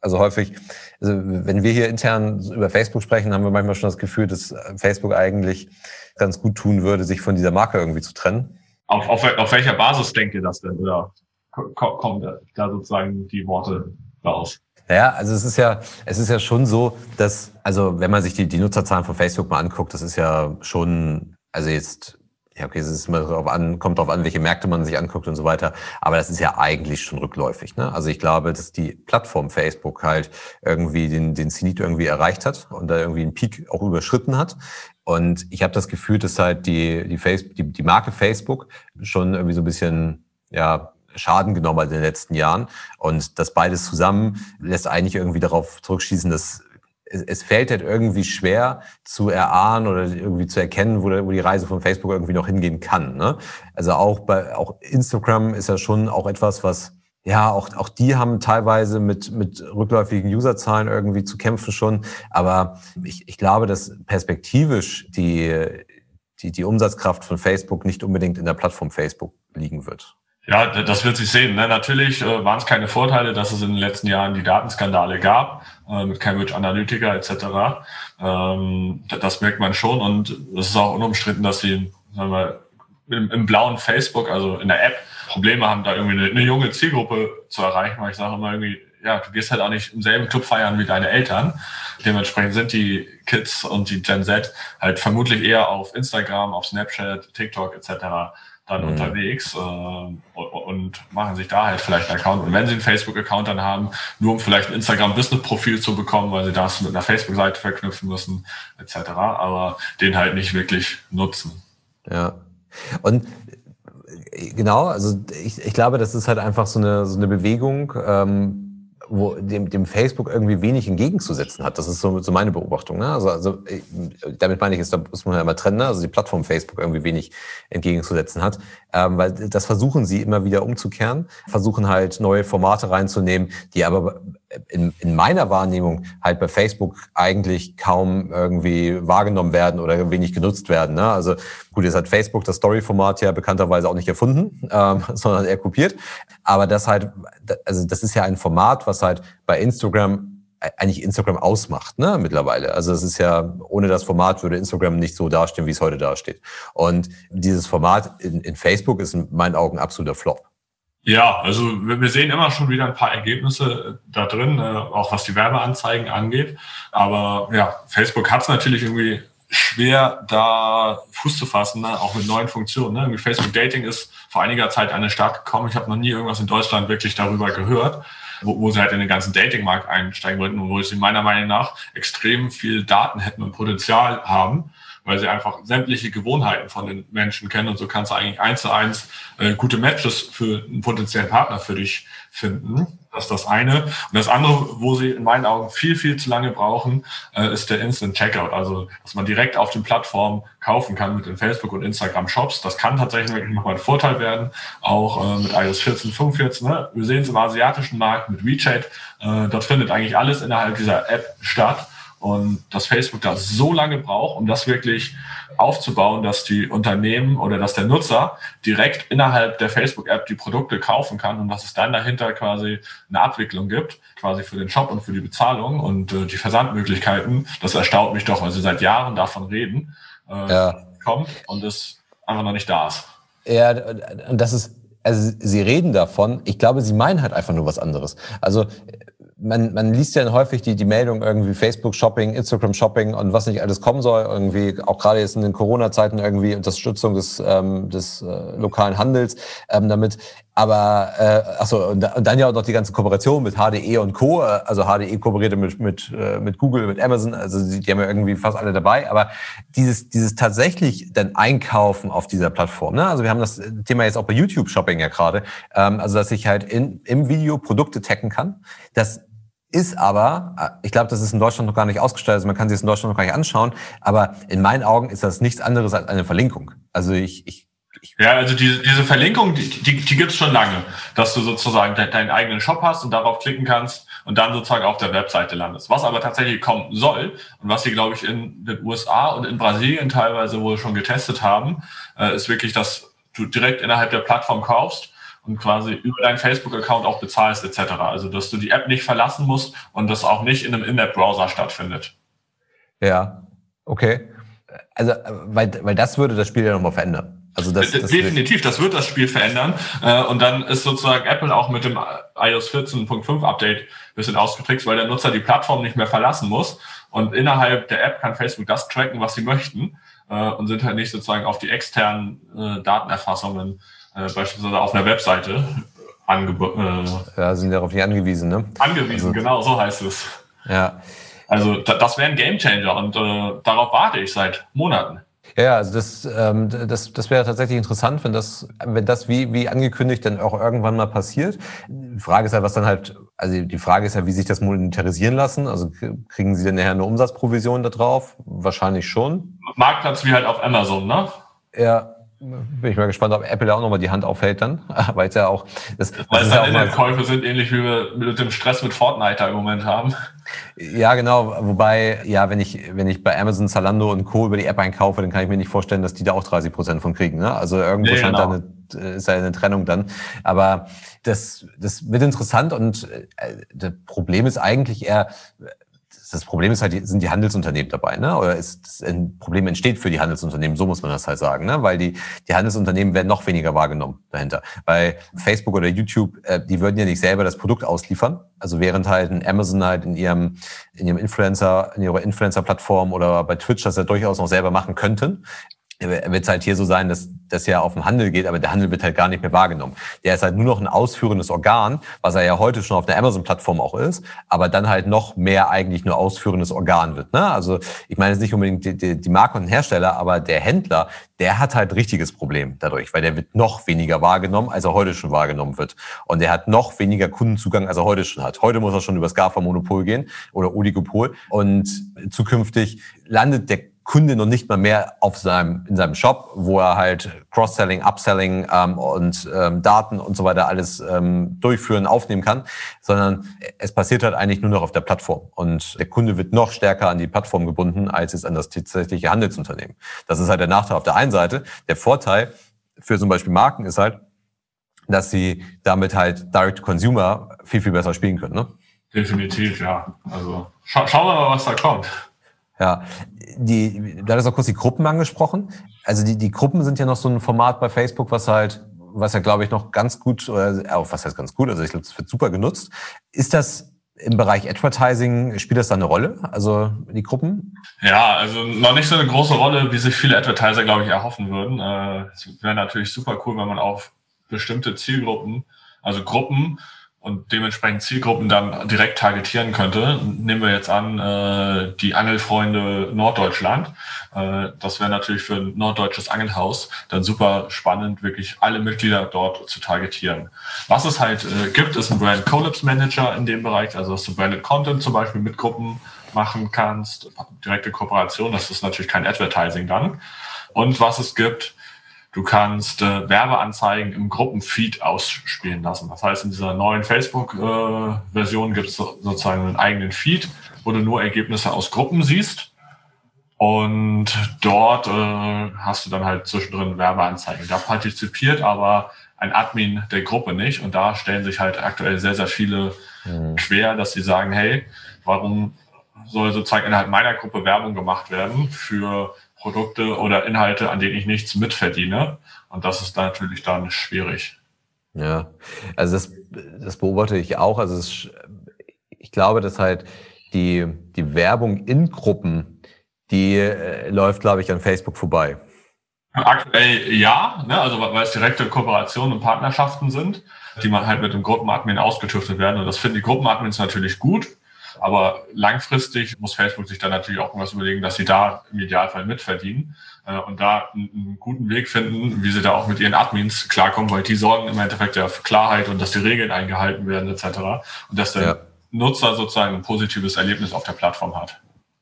S2: also häufig, also wenn wir hier intern über Facebook sprechen, haben wir manchmal schon das Gefühl, dass Facebook eigentlich ganz gut tun würde, sich von dieser Marke irgendwie zu trennen.
S3: Auf, auf, auf welcher Basis denkt ihr das denn? Oder kommen da sozusagen die Worte raus?
S2: Ja, also es ist ja, es ist ja schon so, dass, also wenn man sich die, die Nutzerzahlen von Facebook mal anguckt, das ist ja schon, also jetzt ja, okay, es ist immer darauf an, kommt darauf an, welche Märkte man sich anguckt und so weiter. Aber das ist ja eigentlich schon rückläufig. Ne? Also ich glaube, dass die Plattform Facebook halt irgendwie den, den Zenit irgendwie erreicht hat und da irgendwie einen Peak auch überschritten hat. Und ich habe das Gefühl, dass halt die, die, Facebook, die, die Marke Facebook schon irgendwie so ein bisschen, ja, Schaden genommen hat in den letzten Jahren. Und das beides zusammen lässt eigentlich irgendwie darauf zurückschließen, dass es, es fällt halt irgendwie schwer zu erahnen oder irgendwie zu erkennen, wo, wo die Reise von Facebook irgendwie noch hingehen kann. Ne? Also auch bei auch Instagram ist ja schon auch etwas, was ja, auch, auch die haben teilweise mit, mit rückläufigen Userzahlen irgendwie zu kämpfen schon. Aber ich, ich glaube, dass perspektivisch die, die, die Umsatzkraft von Facebook nicht unbedingt in der Plattform Facebook liegen wird.
S3: Ja, das wird sich sehen. Ne? Natürlich äh, waren es keine Vorteile, dass es in den letzten Jahren die Datenskandale gab äh, mit Cambridge Analytica etc. Ähm, das merkt man schon und es ist auch unumstritten, dass sie sagen wir, im, im, blauen Facebook, also in der App, Probleme haben, da irgendwie eine, eine junge Zielgruppe zu erreichen, weil ich sage immer irgendwie, ja, du gehst halt auch nicht im selben Club feiern wie deine Eltern. Dementsprechend sind die Kids und die Gen Z halt vermutlich eher auf Instagram, auf Snapchat, TikTok etc dann mhm. unterwegs äh, und machen sich da halt vielleicht einen Account. Und wenn sie einen Facebook-Account dann haben, nur um vielleicht ein Instagram-Business-Profil zu bekommen, weil sie das mit einer Facebook-Seite verknüpfen müssen, etc., aber den halt nicht wirklich nutzen.
S2: Ja. Und äh, genau, also ich, ich glaube, das ist halt einfach so eine, so eine Bewegung, ähm, wo dem, dem Facebook irgendwie wenig entgegenzusetzen hat. Das ist so, so meine Beobachtung. Ne? Also, also damit meine ich, ist, da muss man ja immer trennen, ne? also die Plattform Facebook irgendwie wenig entgegenzusetzen hat. Ähm, weil das versuchen sie immer wieder umzukehren, versuchen halt neue Formate reinzunehmen, die aber in, in meiner Wahrnehmung halt bei Facebook eigentlich kaum irgendwie wahrgenommen werden oder wenig genutzt werden. Ne? Also gut, jetzt hat Facebook das Story-Format ja bekannterweise auch nicht erfunden, ähm, sondern er kopiert. Aber das halt, also das ist ja ein Format, was halt bei Instagram eigentlich Instagram ausmacht, ne, mittlerweile. Also es ist ja, ohne das Format würde Instagram nicht so dastehen, wie es heute dasteht. Und dieses Format in, in Facebook ist in meinen Augen absoluter Flop.
S3: Ja, also wir sehen immer schon wieder ein paar Ergebnisse da drin, äh, auch was die Werbeanzeigen angeht. Aber ja, Facebook hat es natürlich irgendwie schwer, da Fuß zu fassen, ne? auch mit neuen Funktionen. Ne? Facebook Dating ist vor einiger Zeit an den Start gekommen. Ich habe noch nie irgendwas in Deutschland wirklich darüber gehört, wo, wo sie halt in den ganzen Datingmarkt einsteigen wollten und wo sie meiner Meinung nach extrem viel Daten hätten und Potenzial haben weil sie einfach sämtliche Gewohnheiten von den Menschen kennen und so kannst du eigentlich eins zu eins äh, gute Matches für einen potenziellen Partner für dich finden. Das ist das eine. Und das andere, wo sie in meinen Augen viel, viel zu lange brauchen, äh, ist der Instant Checkout. Also, dass man direkt auf den Plattformen kaufen kann mit den Facebook- und Instagram-Shops. Das kann tatsächlich nochmal ein Vorteil werden, auch äh, mit iOS 14, 45. Ne? Wir sehen es im asiatischen Markt mit WeChat. Äh, dort findet eigentlich alles innerhalb dieser App statt. Und dass Facebook da so lange braucht, um das wirklich aufzubauen, dass die Unternehmen oder dass der Nutzer direkt innerhalb der Facebook-App die Produkte kaufen kann und dass es dann dahinter quasi eine Abwicklung gibt, quasi für den Shop und für die Bezahlung und äh, die Versandmöglichkeiten. Das erstaunt mich doch, weil sie seit Jahren davon reden, äh, ja. kommt und es einfach noch nicht da ist.
S2: Ja, und das ist, also sie reden davon, ich glaube, sie meinen halt einfach nur was anderes. Also man, man liest ja häufig die, die Meldung irgendwie Facebook Shopping, Instagram Shopping und was nicht alles kommen soll, irgendwie auch gerade jetzt in den Corona-Zeiten irgendwie Unterstützung des, ähm, des äh, lokalen Handels ähm, damit. Aber äh, achso, und, und dann ja auch noch die ganze Kooperation mit HDE und Co. Also HDE kooperierte mit, mit, äh, mit Google, mit Amazon, also die, die haben ja irgendwie fast alle dabei. Aber dieses, dieses tatsächlich dann Einkaufen auf dieser Plattform, ne? also wir haben das Thema jetzt auch bei YouTube Shopping ja gerade, ähm, also dass ich halt in, im Video Produkte taggen kann, das ist aber, äh, ich glaube, das ist in Deutschland noch gar nicht ausgestellt, also man kann sich das in Deutschland noch gar nicht anschauen, aber in meinen Augen ist das nichts anderes als eine Verlinkung. Also ich, ich
S3: ja, also diese, diese Verlinkung, die, die, die gibt es schon lange, dass du sozusagen de, deinen eigenen Shop hast und darauf klicken kannst und dann sozusagen auf der Webseite landest. Was aber tatsächlich kommen soll und was sie, glaube ich, in den USA und in Brasilien teilweise wohl schon getestet haben, äh, ist wirklich, dass du direkt innerhalb der Plattform kaufst und quasi über deinen Facebook-Account auch bezahlst etc. Also dass du die App nicht verlassen musst und das auch nicht in einem In-App-Browser stattfindet.
S2: Ja, okay. Also, weil, weil das würde das Spiel ja nochmal verändern. Also das,
S3: das Definitiv, das wird das Spiel verändern. Äh, und dann ist sozusagen Apple auch mit dem iOS 14.5 Update ein bisschen ausgetrickst, weil der Nutzer die Plattform nicht mehr verlassen muss. Und innerhalb der App kann Facebook das tracken, was sie möchten. Äh, und sind halt nicht sozusagen auf die externen äh, Datenerfassungen äh, beispielsweise auf einer Webseite angeboten.
S2: Äh, ja, sind darauf nicht angewiesen, ne?
S3: Angewiesen, also, genau, so heißt es.
S2: Ja.
S3: Also da, das wäre ein Gamechanger und äh, darauf warte ich seit Monaten.
S2: Ja, also das, ähm, das, das wäre tatsächlich interessant, wenn das, wenn das wie, wie angekündigt dann auch irgendwann mal passiert. Die Frage ist ja, was dann halt, also die Frage ist ja, wie sich das monetarisieren lassen. Also kriegen Sie denn nachher eine Umsatzprovision da drauf? Wahrscheinlich schon.
S3: Marktplatz wie halt auf Amazon, ne?
S2: Ja, bin ich mal gespannt, ob Apple da auch nochmal die Hand aufhält dann, weil es ja auch
S3: das, weil es ja auch Käufe sind ähnlich wie wir mit dem Stress mit Fortnite da im Moment haben.
S2: Ja, genau. Wobei, ja, wenn ich wenn ich bei Amazon, Zalando und Co über die App einkaufe, dann kann ich mir nicht vorstellen, dass die da auch 30 Prozent von kriegen. Ne? Also irgendwo nee, scheint genau. da eine, ist da eine Trennung dann. Aber das das wird interessant und äh, das Problem ist eigentlich eher das Problem ist halt, sind die Handelsunternehmen dabei, ne? Oder ist ein Problem entsteht für die Handelsunternehmen, so muss man das halt sagen, ne? Weil die, die Handelsunternehmen werden noch weniger wahrgenommen dahinter. Weil Facebook oder YouTube, äh, die würden ja nicht selber das Produkt ausliefern. Also während halt ein Amazon halt in ihrem, in ihrem Influencer, in ihrer Influencer-Plattform oder bei Twitch das ja durchaus noch selber machen könnten, wird es halt hier so sein, dass das ja auf den Handel geht, aber der Handel wird halt gar nicht mehr wahrgenommen. Der ist halt nur noch ein ausführendes Organ, was er ja heute schon auf der Amazon-Plattform auch ist, aber dann halt noch mehr eigentlich nur ausführendes Organ wird. Ne? Also ich meine jetzt nicht unbedingt die, die, die Marke und den Hersteller, aber der Händler, der hat halt richtiges Problem dadurch, weil der wird noch weniger wahrgenommen, als er heute schon wahrgenommen wird. Und der hat noch weniger Kundenzugang, als er heute schon hat. Heute muss er schon über das GAFA-Monopol gehen oder Oligopol und zukünftig landet der Kunde noch nicht mal mehr auf seinem, in seinem Shop, wo er halt Cross-Selling, Upselling ähm, und ähm, Daten und so weiter alles ähm, durchführen, aufnehmen kann, sondern es passiert halt eigentlich nur noch auf der Plattform. Und der Kunde wird noch stärker an die Plattform gebunden, als es an das tatsächliche Handelsunternehmen. Das ist halt der Nachteil auf der einen Seite. Der Vorteil für zum Beispiel Marken ist halt, dass sie damit halt Direct-to-Consumer viel, viel besser spielen können. Ne?
S3: Definitiv, ja. Also scha schauen wir mal, was da kommt.
S2: Ja, die, du hattest auch kurz die Gruppen angesprochen. Also die, die Gruppen sind ja noch so ein Format bei Facebook, was halt, was ja glaube ich noch ganz gut, auch was heißt ganz gut, also ich glaube, es wird super genutzt. Ist das im Bereich Advertising, spielt das da eine Rolle, also die Gruppen?
S3: Ja, also noch nicht so eine große Rolle, wie sich viele Advertiser, glaube ich, erhoffen würden. Äh, es wäre natürlich super cool, wenn man auf bestimmte Zielgruppen, also Gruppen, und dementsprechend Zielgruppen dann direkt targetieren könnte. Nehmen wir jetzt an, äh, die Angelfreunde Norddeutschland. Äh, das wäre natürlich für ein norddeutsches Angelhaus dann super spannend, wirklich alle Mitglieder dort zu targetieren. Was es halt äh, gibt, ist ein Brand Collapse Manager in dem Bereich, also dass du Branded Content zum Beispiel mit Gruppen machen kannst, direkte Kooperation, das ist natürlich kein Advertising dann. Und was es gibt, Du kannst äh, Werbeanzeigen im Gruppenfeed ausspielen lassen. Das heißt, in dieser neuen Facebook-Version äh, gibt es so, sozusagen einen eigenen Feed, wo du nur Ergebnisse aus Gruppen siehst. Und dort äh, hast du dann halt zwischendrin Werbeanzeigen. Da partizipiert aber ein Admin der Gruppe nicht. Und da stellen sich halt aktuell sehr, sehr viele mhm. quer, dass sie sagen, hey, warum soll sozusagen innerhalb meiner Gruppe Werbung gemacht werden für Produkte oder Inhalte, an denen ich nichts mitverdiene? Und das ist natürlich dann schwierig.
S2: Ja, also das, das beobachte ich auch. Also es, ich glaube, dass halt die, die Werbung in Gruppen, die äh, läuft, glaube ich, an Facebook vorbei.
S3: Aktuell ja, ne? also weil es direkte Kooperationen und Partnerschaften sind, die man halt mit dem Gruppenadmin ausgetüftet werden. Und das finden die Gruppenadmins natürlich gut. Aber langfristig muss Facebook sich dann natürlich auch irgendwas überlegen, dass sie da im Idealfall mitverdienen äh, und da einen, einen, guten Weg finden, wie sie da auch mit ihren Admins klarkommen, weil die sorgen im Endeffekt ja für Klarheit und dass die Regeln eingehalten werden etc. Und dass der ja. Nutzer sozusagen ein positives Erlebnis auf der Plattform hat.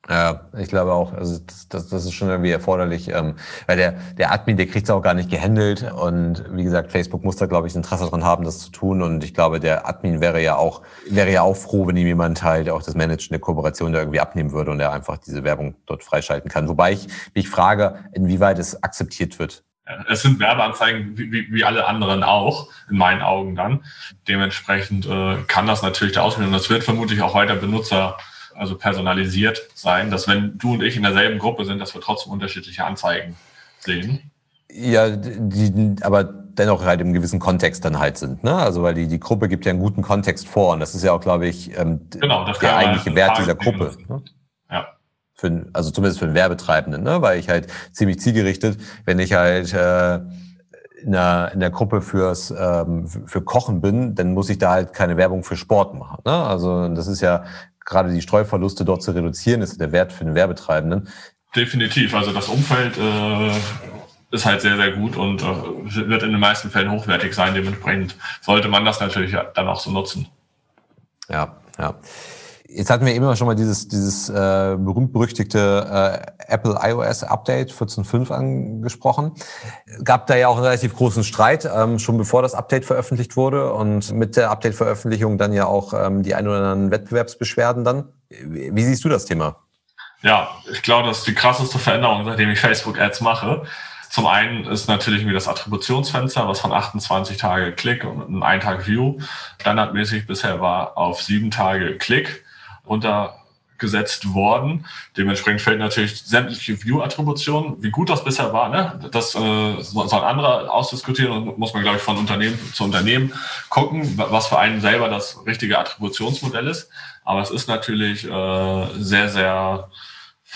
S2: Ja, ich glaube auch. Also das, das, ist schon irgendwie erforderlich, ähm, weil der, der Admin, der kriegt es auch gar nicht gehandelt. Und wie gesagt, Facebook muss da, glaube ich, Interesse daran haben, das zu tun. Und ich glaube, der Admin wäre ja auch, wäre ja auch froh, wenn ihm jemand halt auch das Managen der Kooperation da irgendwie abnehmen würde und er einfach diese Werbung dort freischalten kann. Wobei ich mich frage, inwieweit es akzeptiert wird.
S3: Es sind Werbeanzeigen wie, wie, wie alle anderen auch, in meinen Augen dann. Dementsprechend äh, kann das natürlich der Ausbildung. Das wird vermutlich auch weiter Benutzer also personalisiert sein, dass wenn du und ich in derselben Gruppe sind, dass wir trotzdem unterschiedliche Anzeigen sehen.
S2: Ja, die, aber dennoch halt im gewissen Kontext dann halt sind, ne? Also weil die, die Gruppe gibt ja einen guten Kontext vor und das ist ja auch, glaube ich, ähm, genau, der eigentliche Wert dieser Gruppe. Ne? Ja. Für, also zumindest für den Werbetreibenden, ne? Weil ich halt ziemlich zielgerichtet, wenn ich halt äh, in der, in der Gruppe fürs ähm, für Kochen bin, dann muss ich da halt keine Werbung für Sport machen. Ne? Also das ist ja gerade die Streuverluste dort zu reduzieren, ist der Wert für den Werbetreibenden.
S3: Definitiv. Also das Umfeld äh, ist halt sehr, sehr gut und äh, wird in den meisten Fällen hochwertig sein. Dementsprechend sollte man das natürlich dann auch so nutzen.
S2: Ja, ja. Jetzt hatten wir eben schon mal dieses, dieses äh, berühmt-berüchtigte äh, Apple iOS Update 14.5 angesprochen. Gab da ja auch einen relativ großen Streit, ähm, schon bevor das Update veröffentlicht wurde und mit der Update-Veröffentlichung dann ja auch ähm, die ein oder anderen Wettbewerbsbeschwerden dann. Wie siehst du das Thema?
S3: Ja, ich glaube, das ist die krasseste Veränderung, seitdem ich Facebook-Ads mache. Zum einen ist natürlich irgendwie das Attributionsfenster, was von 28 Tage Klick und ein Tag View standardmäßig bisher war auf sieben Tage Klick runtergesetzt worden. Dementsprechend fällt natürlich sämtliche View-Attributionen, wie gut das bisher war, ne? das äh, soll andere ausdiskutieren und muss man, glaube ich, von Unternehmen zu Unternehmen gucken, was für einen selber das richtige Attributionsmodell ist. Aber es ist natürlich äh, sehr, sehr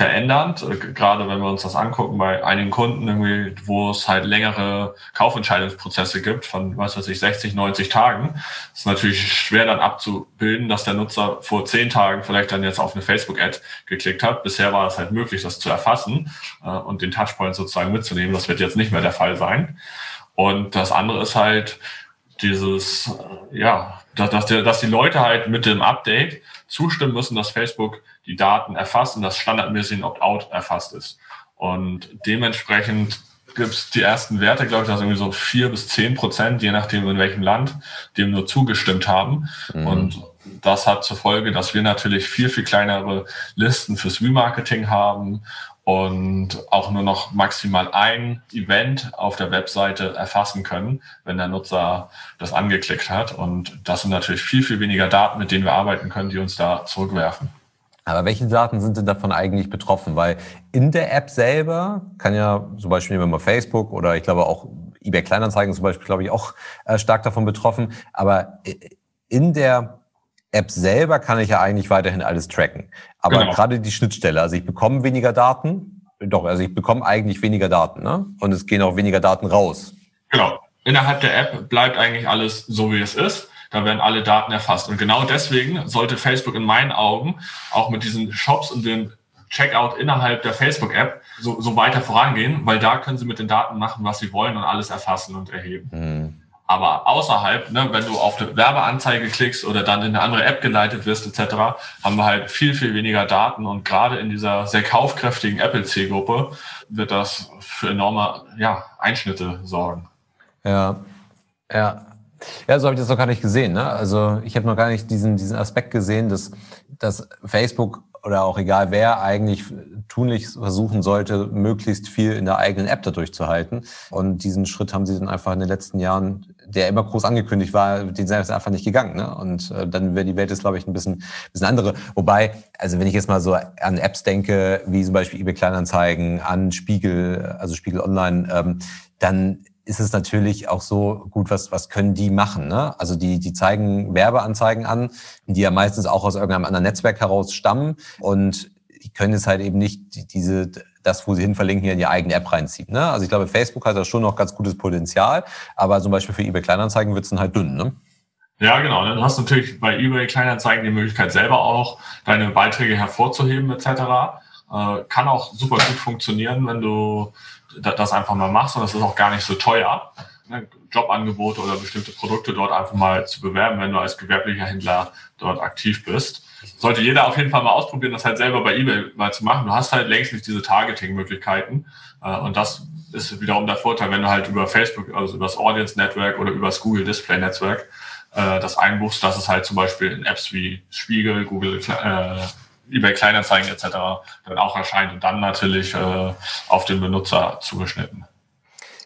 S3: verändernd, äh, gerade wenn wir uns das angucken bei einigen Kunden, irgendwie, wo es halt längere Kaufentscheidungsprozesse gibt von, was weiß ich, 60, 90 Tagen. Es ist natürlich schwer dann abzubilden, dass der Nutzer vor zehn Tagen vielleicht dann jetzt auf eine Facebook-Ad geklickt hat. Bisher war es halt möglich, das zu erfassen äh, und den Touchpoint sozusagen mitzunehmen. Das wird jetzt nicht mehr der Fall sein. Und das andere ist halt dieses, äh, ja, dass, dass, die Leute halt mit dem Update zustimmen müssen, dass Facebook die Daten erfasst und dass standardmäßig ein Opt-out erfasst ist. Und dementsprechend gibt es die ersten Werte, glaube ich, dass irgendwie so vier bis zehn Prozent, je nachdem in welchem Land, dem nur zugestimmt haben. Mhm. Und das hat zur Folge, dass wir natürlich viel, viel kleinere Listen fürs Remarketing haben und auch nur noch maximal ein Event auf der Webseite erfassen können, wenn der Nutzer das angeklickt hat. Und das sind natürlich viel, viel weniger Daten, mit denen wir arbeiten können, die uns da zurückwerfen.
S2: Aber welche Daten sind denn davon eigentlich betroffen? Weil in der App selber kann ja zum Beispiel wir mal Facebook oder ich glaube auch eBay Kleinanzeigen zum Beispiel, glaube ich, auch äh, stark davon betroffen. Aber in der App selber kann ich ja eigentlich weiterhin alles tracken. Aber genau. gerade die Schnittstelle, also ich bekomme weniger Daten, doch, also ich bekomme eigentlich weniger Daten, ne? Und es gehen auch weniger Daten raus.
S3: Genau. Innerhalb der App bleibt eigentlich alles so, wie es ist. Da werden alle Daten erfasst. Und genau deswegen sollte Facebook in meinen Augen auch mit diesen Shops und dem Checkout innerhalb der Facebook-App so, so weiter vorangehen, weil da können sie mit den Daten machen, was sie wollen und alles erfassen und erheben. Mhm. Aber außerhalb, ne, wenn du auf eine Werbeanzeige klickst oder dann in eine andere App geleitet wirst etc., haben wir halt viel, viel weniger Daten. Und gerade in dieser sehr kaufkräftigen Apple-C-Gruppe wird das für enorme ja, Einschnitte sorgen.
S2: Ja, ja. Ja, so habe ich das noch gar nicht gesehen. Ne? Also ich habe noch gar nicht diesen, diesen Aspekt gesehen, dass, dass Facebook oder auch egal wer eigentlich tunlich versuchen sollte, möglichst viel in der eigenen App dadurch zu halten. Und diesen Schritt haben sie dann einfach in den letzten Jahren, der immer groß angekündigt war, den sind sie einfach nicht gegangen. Ne? Und äh, dann wäre die Welt jetzt, glaube ich, ein bisschen, bisschen andere. Wobei, also wenn ich jetzt mal so an Apps denke, wie zum Beispiel eBay Kleinanzeigen, an Spiegel, also Spiegel Online, ähm, dann ist es natürlich auch so gut, was, was können die machen? Ne? Also die, die zeigen Werbeanzeigen an, die ja meistens auch aus irgendeinem anderen Netzwerk heraus stammen und die können jetzt halt eben nicht diese, das, wo sie hin verlinken, hier in ihre eigene App reinziehen. Ne? Also ich glaube, Facebook hat da schon noch ganz gutes Potenzial, aber zum Beispiel für eBay Kleinanzeigen wird es dann halt dünn. Ne?
S3: Ja, genau. Du hast natürlich bei eBay Kleinanzeigen die Möglichkeit, selber auch deine Beiträge hervorzuheben etc. Äh, kann auch super gut funktionieren, wenn du das einfach mal machst und das ist auch gar nicht so teuer. Ne? Jobangebote oder bestimmte Produkte dort einfach mal zu bewerben, wenn du als gewerblicher Händler dort aktiv bist. Sollte jeder auf jeden Fall mal ausprobieren, das halt selber bei eBay mal zu machen. Du hast halt längst nicht diese Targeting-Möglichkeiten äh, und das ist wiederum der Vorteil, wenn du halt über Facebook, also über das Audience Network oder über das Google Display Netzwerk äh, das einbuchst, dass es halt zum Beispiel in Apps wie Spiegel, Google äh, eBay Kleinanzeigen etc. dann auch erscheint und dann natürlich äh, auf den Benutzer zugeschnitten.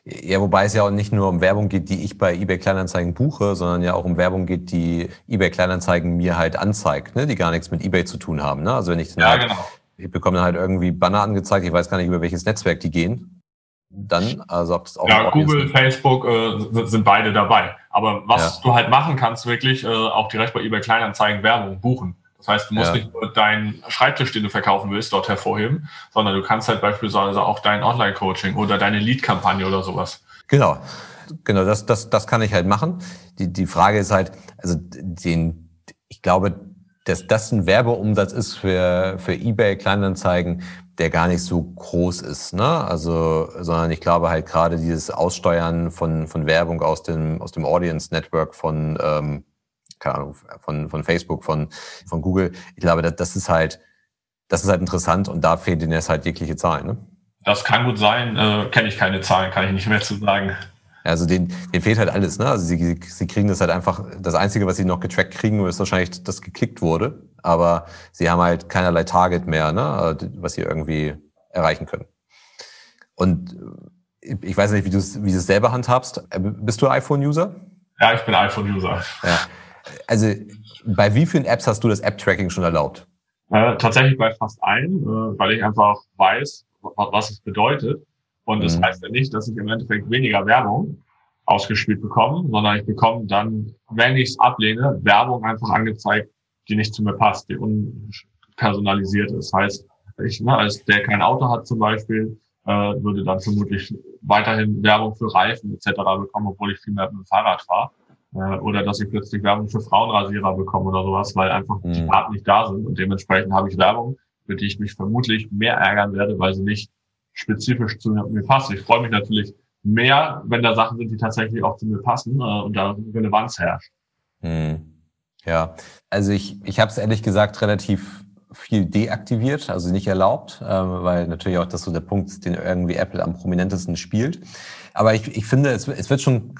S2: Ja, wobei es ja auch nicht nur um Werbung geht, die ich bei eBay Kleinanzeigen buche, sondern ja auch um Werbung geht, die eBay Kleinanzeigen mir halt anzeigt, ne? die gar nichts mit eBay zu tun haben. Ne? Also wenn ich dann
S3: ja,
S2: halt,
S3: genau.
S2: ich bekomme dann halt irgendwie Banner angezeigt, ich weiß gar nicht, über welches Netzwerk die gehen. Dann, also ob das
S3: auch ja, Google, Facebook äh, sind beide dabei. Aber was ja. du halt machen kannst, wirklich äh, auch direkt bei eBay Kleinanzeigen Werbung buchen. Das heißt, du musst ja. nicht nur deinen Schreibtisch, den du verkaufen willst, dort hervorheben, sondern du kannst halt beispielsweise auch dein Online-Coaching oder deine Lead-Kampagne oder sowas.
S2: Genau. Genau, das, das, das kann ich halt machen. Die, die Frage ist halt, also den, ich glaube, dass das ein Werbeumsatz ist für, für eBay Kleinanzeigen, der gar nicht so groß ist, ne? Also, sondern ich glaube halt gerade dieses Aussteuern von, von Werbung aus dem, aus dem Audience Network von, ähm, keine Ahnung, von, von Facebook, von, von Google. Ich glaube, das, das ist halt, das ist halt interessant und da fehlen denen jetzt halt jegliche Zahlen. Ne?
S3: Das kann gut sein, äh, kenne ich keine Zahlen, kann ich nicht mehr zu sagen.
S2: Also denen, denen fehlt halt alles, ne? Also sie, sie kriegen das halt einfach, das Einzige, was sie noch getrackt kriegen, ist wahrscheinlich, dass geklickt wurde, aber sie haben halt keinerlei Target mehr, ne? was sie irgendwie erreichen können. Und ich weiß nicht, wie du es wie du es selber handhabst. Bist du iPhone-User?
S3: Ja, ich bin iPhone-User. Ja
S2: also bei wie vielen Apps hast du das App-Tracking schon erlaubt?
S3: Äh, tatsächlich bei fast allen, äh, weil ich einfach weiß, was es bedeutet. Und das mhm. heißt ja nicht, dass ich im Endeffekt weniger Werbung ausgespielt bekomme, sondern ich bekomme dann, wenn ich es ablehne, Werbung einfach angezeigt, die nicht zu mir passt, die unpersonalisiert ist. Das heißt, ich, ne, als der kein Auto hat zum Beispiel, äh, würde dann vermutlich weiterhin Werbung für Reifen etc. bekommen, obwohl ich viel mehr mit dem Fahrrad fahre. Äh, oder dass ich plötzlich Werbung für Frauenrasierer bekomme oder sowas, weil einfach mhm. die Daten nicht da sind. Und dementsprechend habe ich Werbung, für die ich mich vermutlich mehr ärgern werde, weil sie nicht spezifisch zu mir passt. Ich freue mich natürlich mehr, wenn da Sachen sind, die tatsächlich auch zu mir passen äh, und da Relevanz herrscht.
S2: Mhm. Ja, also ich, ich habe es ehrlich gesagt relativ viel deaktiviert, also nicht erlaubt, äh, weil natürlich auch das so der Punkt, den irgendwie Apple am prominentesten spielt. Aber ich, ich finde, es, es wird schon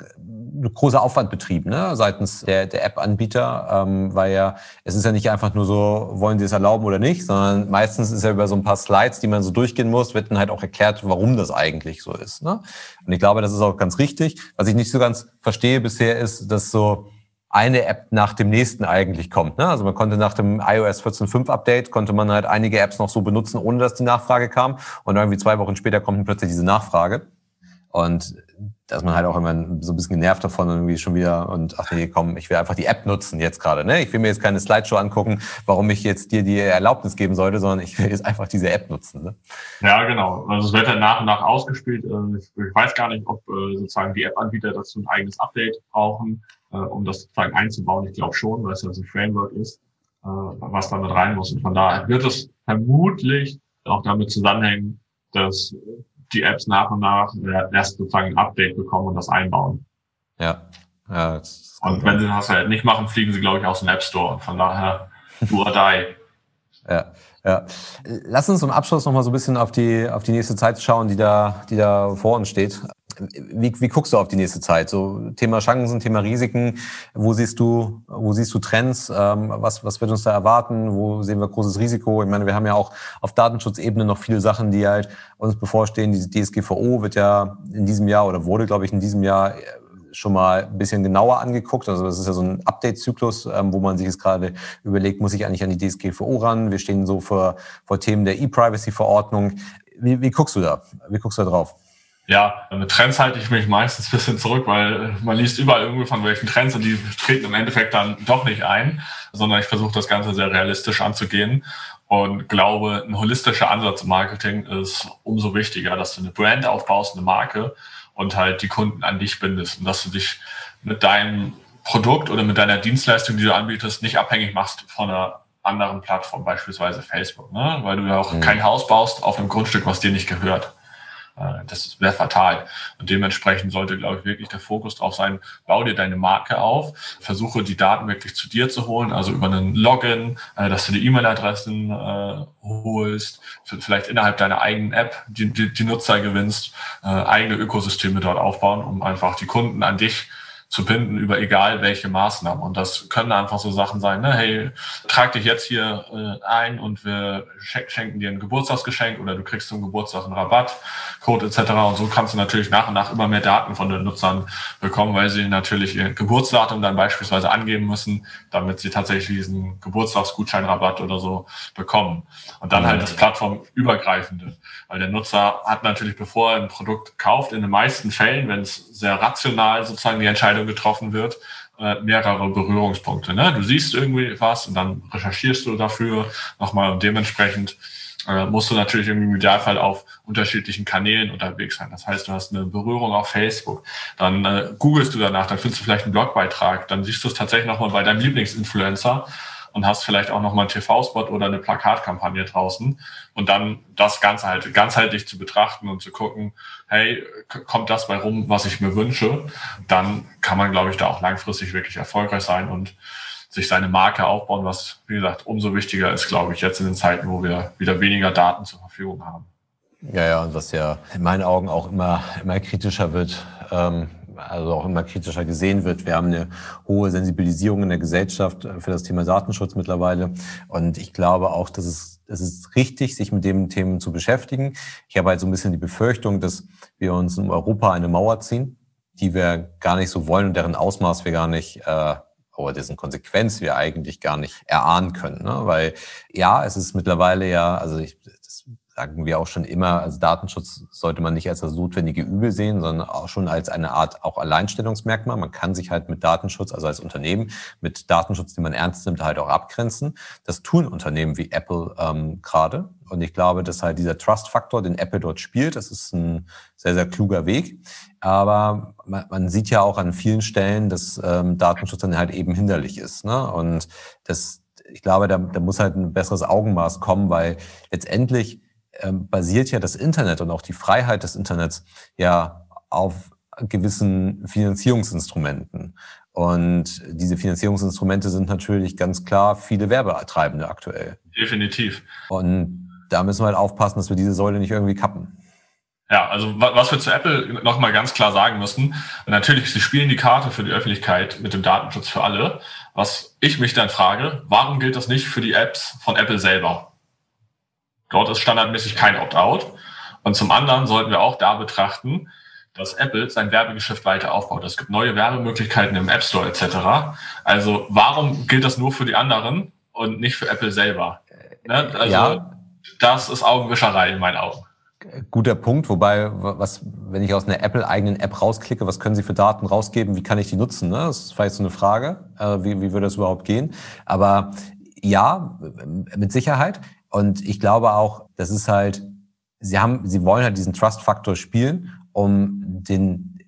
S2: großer Aufwand betrieben ne, seitens der, der App-Anbieter, ähm, weil ja es ist ja nicht einfach nur so, wollen sie es erlauben oder nicht, sondern meistens ist ja über so ein paar Slides, die man so durchgehen muss, wird dann halt auch erklärt, warum das eigentlich so ist. Ne? Und ich glaube, das ist auch ganz richtig. Was ich nicht so ganz verstehe bisher ist, dass so eine App nach dem nächsten eigentlich kommt. Ne? Also man konnte nach dem iOS 14.5 Update, konnte man halt einige Apps noch so benutzen, ohne dass die Nachfrage kam. Und irgendwie zwei Wochen später kommt plötzlich diese Nachfrage. Und dass man halt auch immer so ein bisschen genervt davon und irgendwie schon wieder und ach nee, komm, ich will einfach die App nutzen jetzt gerade. Ne? Ich will mir jetzt keine Slideshow angucken, warum ich jetzt dir die Erlaubnis geben sollte, sondern ich will jetzt einfach diese App nutzen. Ne?
S3: Ja, genau. Also es wird dann nach und nach ausgespielt. Äh, ich weiß gar nicht, ob äh, sozusagen die App-Anbieter dazu ein eigenes Update brauchen, äh, um das sozusagen einzubauen. Ich glaube schon, weil es ja so ein Framework ist, was da mit rein muss. Und von daher wird es vermutlich auch damit zusammenhängen, dass die Apps nach und nach erst sozusagen ein Update bekommen und das einbauen.
S2: Ja. ja
S3: und wenn sie das halt nicht machen, fliegen sie, glaube ich, aus dem App Store. Von daher, do or die.
S2: Ja, ja. Lass uns zum Abschluss noch mal so ein bisschen auf die, auf die nächste Zeit schauen, die da, die da vor uns steht. Wie, wie guckst du auf die nächste Zeit? So Thema Chancen, Thema Risiken. Wo siehst du, wo siehst du Trends? Ähm, was, was wird uns da erwarten? Wo sehen wir großes Risiko? Ich meine, wir haben ja auch auf Datenschutzebene noch viele Sachen, die halt uns bevorstehen. Die DSGVO wird ja in diesem Jahr oder wurde, glaube ich, in diesem Jahr schon mal ein bisschen genauer angeguckt. Also das ist ja so ein Update-Zyklus, ähm, wo man sich jetzt gerade überlegt, muss ich eigentlich an die DSGVO ran? Wir stehen so vor, vor Themen der E-Privacy-Verordnung. Wie, wie guckst du da? Wie guckst du da drauf?
S3: Ja, mit Trends halte ich mich meistens ein bisschen zurück, weil man liest überall irgendwie von welchen Trends und die treten im Endeffekt dann doch nicht ein, sondern ich versuche das Ganze sehr realistisch anzugehen und glaube, ein holistischer Ansatz im Marketing ist umso wichtiger, dass du eine Brand aufbaust, eine Marke und halt die Kunden an dich bindest und dass du dich mit deinem Produkt oder mit deiner Dienstleistung, die du anbietest, nicht abhängig machst von einer anderen Plattform, beispielsweise Facebook, ne? weil du ja auch mhm. kein Haus baust auf einem Grundstück, was dir nicht gehört. Äh, das wäre fatal. Und dementsprechend sollte, glaube ich, wirklich der Fokus drauf sein, bau dir deine Marke auf, versuche die Daten wirklich zu dir zu holen, also über einen Login, äh, dass du die E-Mail-Adressen äh, holst, vielleicht innerhalb deiner eigenen App die, die, die Nutzer gewinnst, eigene Ökosysteme dort aufbauen, um einfach die Kunden an dich zu binden über egal welche Maßnahmen. Und das können einfach so Sachen sein, ne? hey, trag dich jetzt hier äh, ein und wir schenken dir ein Geburtstagsgeschenk oder du kriegst zum Geburtstag einen Rabattcode etc. Und so kannst du natürlich nach und nach immer mehr Daten von den Nutzern bekommen, weil sie natürlich ihr Geburtsdatum dann beispielsweise angeben müssen, damit sie tatsächlich diesen Geburtstagsgutscheinrabatt oder so bekommen. Und dann halt das Plattformübergreifende. Weil der Nutzer hat natürlich, bevor er ein Produkt kauft, in den meisten Fällen, wenn es sehr rational sozusagen die Entscheidung Entscheidung getroffen wird, äh, mehrere Berührungspunkte. Ne? Du siehst irgendwie was und dann recherchierst du dafür nochmal und dementsprechend äh, musst du natürlich im Idealfall auf unterschiedlichen Kanälen unterwegs sein. Das heißt, du hast eine Berührung auf Facebook, dann äh, googelst du danach, dann findest du vielleicht einen Blogbeitrag, dann siehst du es tatsächlich nochmal bei deinem Lieblingsinfluencer und hast vielleicht auch nochmal einen TV-Spot oder eine Plakatkampagne draußen und dann das Ganze halt ganzheitlich zu betrachten und zu gucken, hey, kommt das bei rum, was ich mir wünsche, dann kann man, glaube ich, da auch langfristig wirklich erfolgreich sein und sich seine Marke aufbauen, was, wie gesagt, umso wichtiger ist, glaube ich, jetzt in den Zeiten, wo wir wieder weniger Daten zur Verfügung haben.
S2: Ja, ja, und was ja in meinen Augen auch immer, immer kritischer wird, ähm, also auch immer kritischer gesehen wird. Wir haben eine hohe Sensibilisierung in der Gesellschaft für das Thema Datenschutz mittlerweile. Und ich glaube auch, dass es, es ist richtig, sich mit dem Themen zu beschäftigen. Ich habe halt so ein bisschen die Befürchtung, dass wir uns in Europa eine Mauer ziehen, die wir gar nicht so wollen und deren Ausmaß wir gar nicht äh, oder dessen Konsequenz wir eigentlich gar nicht erahnen können. Ne? Weil ja, es ist mittlerweile ja, also ich, sagen wir auch schon immer, also Datenschutz sollte man nicht als das notwendige Übel sehen, sondern auch schon als eine Art auch Alleinstellungsmerkmal. Man kann sich halt mit Datenschutz, also als Unternehmen, mit Datenschutz, den man ernst nimmt, halt auch abgrenzen. Das tun Unternehmen wie Apple ähm, gerade. Und ich glaube, dass halt dieser Trust-Faktor, den Apple dort spielt, das ist ein sehr, sehr kluger Weg. Aber man, man sieht ja auch an vielen Stellen, dass ähm, Datenschutz dann halt eben hinderlich ist. Ne? Und das, ich glaube, da, da muss halt ein besseres Augenmaß kommen, weil letztendlich basiert ja das Internet und auch die Freiheit des Internets ja auf gewissen Finanzierungsinstrumenten. Und diese Finanzierungsinstrumente sind natürlich ganz klar viele Werbetreibende aktuell.
S3: Definitiv.
S2: Und da müssen wir halt aufpassen, dass wir diese Säule nicht irgendwie kappen.
S3: Ja, also was wir zu Apple nochmal ganz klar sagen müssen, natürlich, sie spielen die Karte für die Öffentlichkeit mit dem Datenschutz für alle. Was ich mich dann frage, warum gilt das nicht für die Apps von Apple selber? Dort ist standardmäßig kein Opt-out. Und zum anderen sollten wir auch da betrachten, dass Apple sein Werbegeschäft weiter aufbaut. Es gibt neue Werbemöglichkeiten im App Store etc. Also warum gilt das nur für die anderen und nicht für Apple selber? Ne? Also ja. das ist Augenwischerei in meinen Augen.
S2: Guter Punkt, wobei, was, wenn ich aus einer Apple-eigenen App rausklicke, was können Sie für Daten rausgeben, wie kann ich die nutzen? Ne? Das ist vielleicht so eine Frage, äh, wie, wie würde das überhaupt gehen? Aber ja, mit Sicherheit. Und ich glaube auch, das ist halt, sie haben, sie wollen halt diesen Trust-Faktor spielen, um den,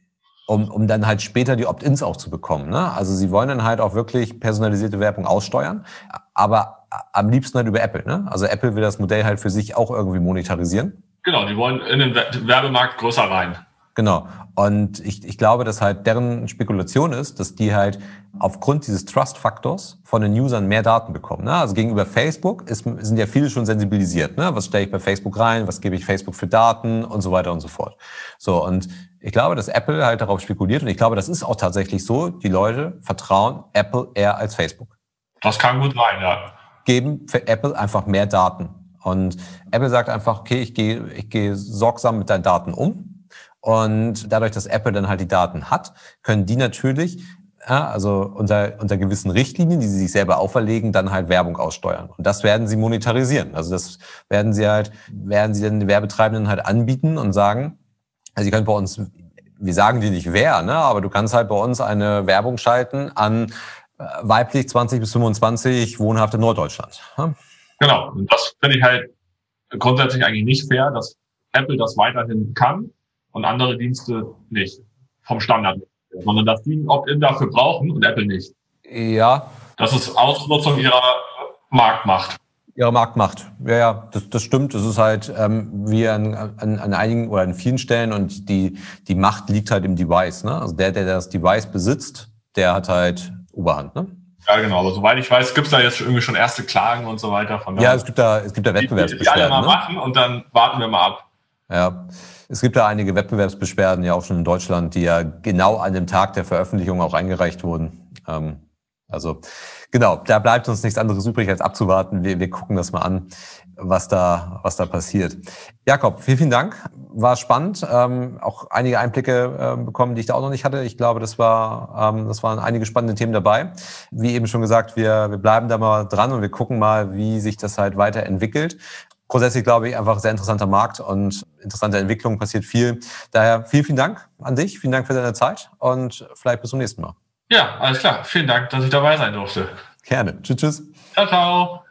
S2: um, um dann halt später die Opt-ins auch zu bekommen. Ne? Also sie wollen dann halt auch wirklich personalisierte Werbung aussteuern, aber am liebsten halt über Apple. Ne? Also Apple will das Modell halt für sich auch irgendwie monetarisieren.
S3: Genau, die wollen in den Werbemarkt größer rein.
S2: Genau. Und ich, ich glaube, dass halt deren Spekulation ist, dass die halt aufgrund dieses Trust-Faktors von den Usern mehr Daten bekommen. Ne? Also gegenüber Facebook ist, sind ja viele schon sensibilisiert. Ne? Was stelle ich bei Facebook rein? Was gebe ich Facebook für Daten? Und so weiter und so fort. So, und Ich glaube, dass Apple halt darauf spekuliert und ich glaube, das ist auch tatsächlich so. Die Leute vertrauen Apple eher als Facebook.
S3: Das kann gut sein, ja.
S2: Geben für Apple einfach mehr Daten. Und Apple sagt einfach, okay, ich gehe, ich gehe sorgsam mit deinen Daten um. Und dadurch, dass Apple dann halt die Daten hat, können die natürlich, ja, also unter, unter gewissen Richtlinien, die sie sich selber auferlegen, dann halt Werbung aussteuern. Und das werden sie monetarisieren. Also das werden sie halt, werden sie den Werbetreibenden halt anbieten und sagen, also ihr könnt bei uns, wir sagen dir nicht wer, ne, aber du kannst halt bei uns eine Werbung schalten an äh, weiblich 20 bis 25 wohnhaft in Norddeutschland.
S3: Ja? Genau. Und das finde ich halt grundsätzlich eigentlich nicht fair, dass Apple das weiterhin kann und andere Dienste nicht. Vom Standard. Sondern dass die ein Opt-in dafür brauchen und Apple nicht.
S2: Ja.
S3: Das ist Ausnutzung ihrer Marktmacht.
S2: Ihre Marktmacht. Ja, ja, das, das stimmt. Das ist halt ähm, wie an, an, an einigen oder an vielen Stellen und die, die Macht liegt halt im Device. Ne? Also der, der das Device besitzt, der hat halt Oberhand. Ne?
S3: Ja, genau. Aber soweit ich weiß, gibt es da jetzt irgendwie schon erste Klagen und so weiter.
S2: Von ja, es gibt da, es gibt da Wettbewerbsbeschwerden. Die, die alle
S3: mal ne? machen und dann warten wir mal ab.
S2: Ja, es gibt da einige Wettbewerbsbeschwerden, ja auch schon in Deutschland, die ja genau an dem Tag der Veröffentlichung auch eingereicht wurden. Ähm, also genau, da bleibt uns nichts anderes übrig, als abzuwarten. Wir, wir gucken das mal an, was da, was da passiert. Jakob, vielen, vielen Dank. War spannend. Ähm, auch einige Einblicke äh, bekommen, die ich da auch noch nicht hatte. Ich glaube, das war, ähm, das waren einige spannende Themen dabei. Wie eben schon gesagt, wir, wir bleiben da mal dran und wir gucken mal, wie sich das halt weiterentwickelt grundsätzlich glaube ich einfach sehr interessanter Markt und interessante Entwicklung, passiert viel. Daher vielen, vielen Dank an dich, vielen Dank für deine Zeit und vielleicht bis zum nächsten Mal.
S3: Ja, alles klar. Vielen Dank, dass ich dabei sein durfte.
S2: Gerne. Tschüss, tschüss.
S3: Ciao, ciao.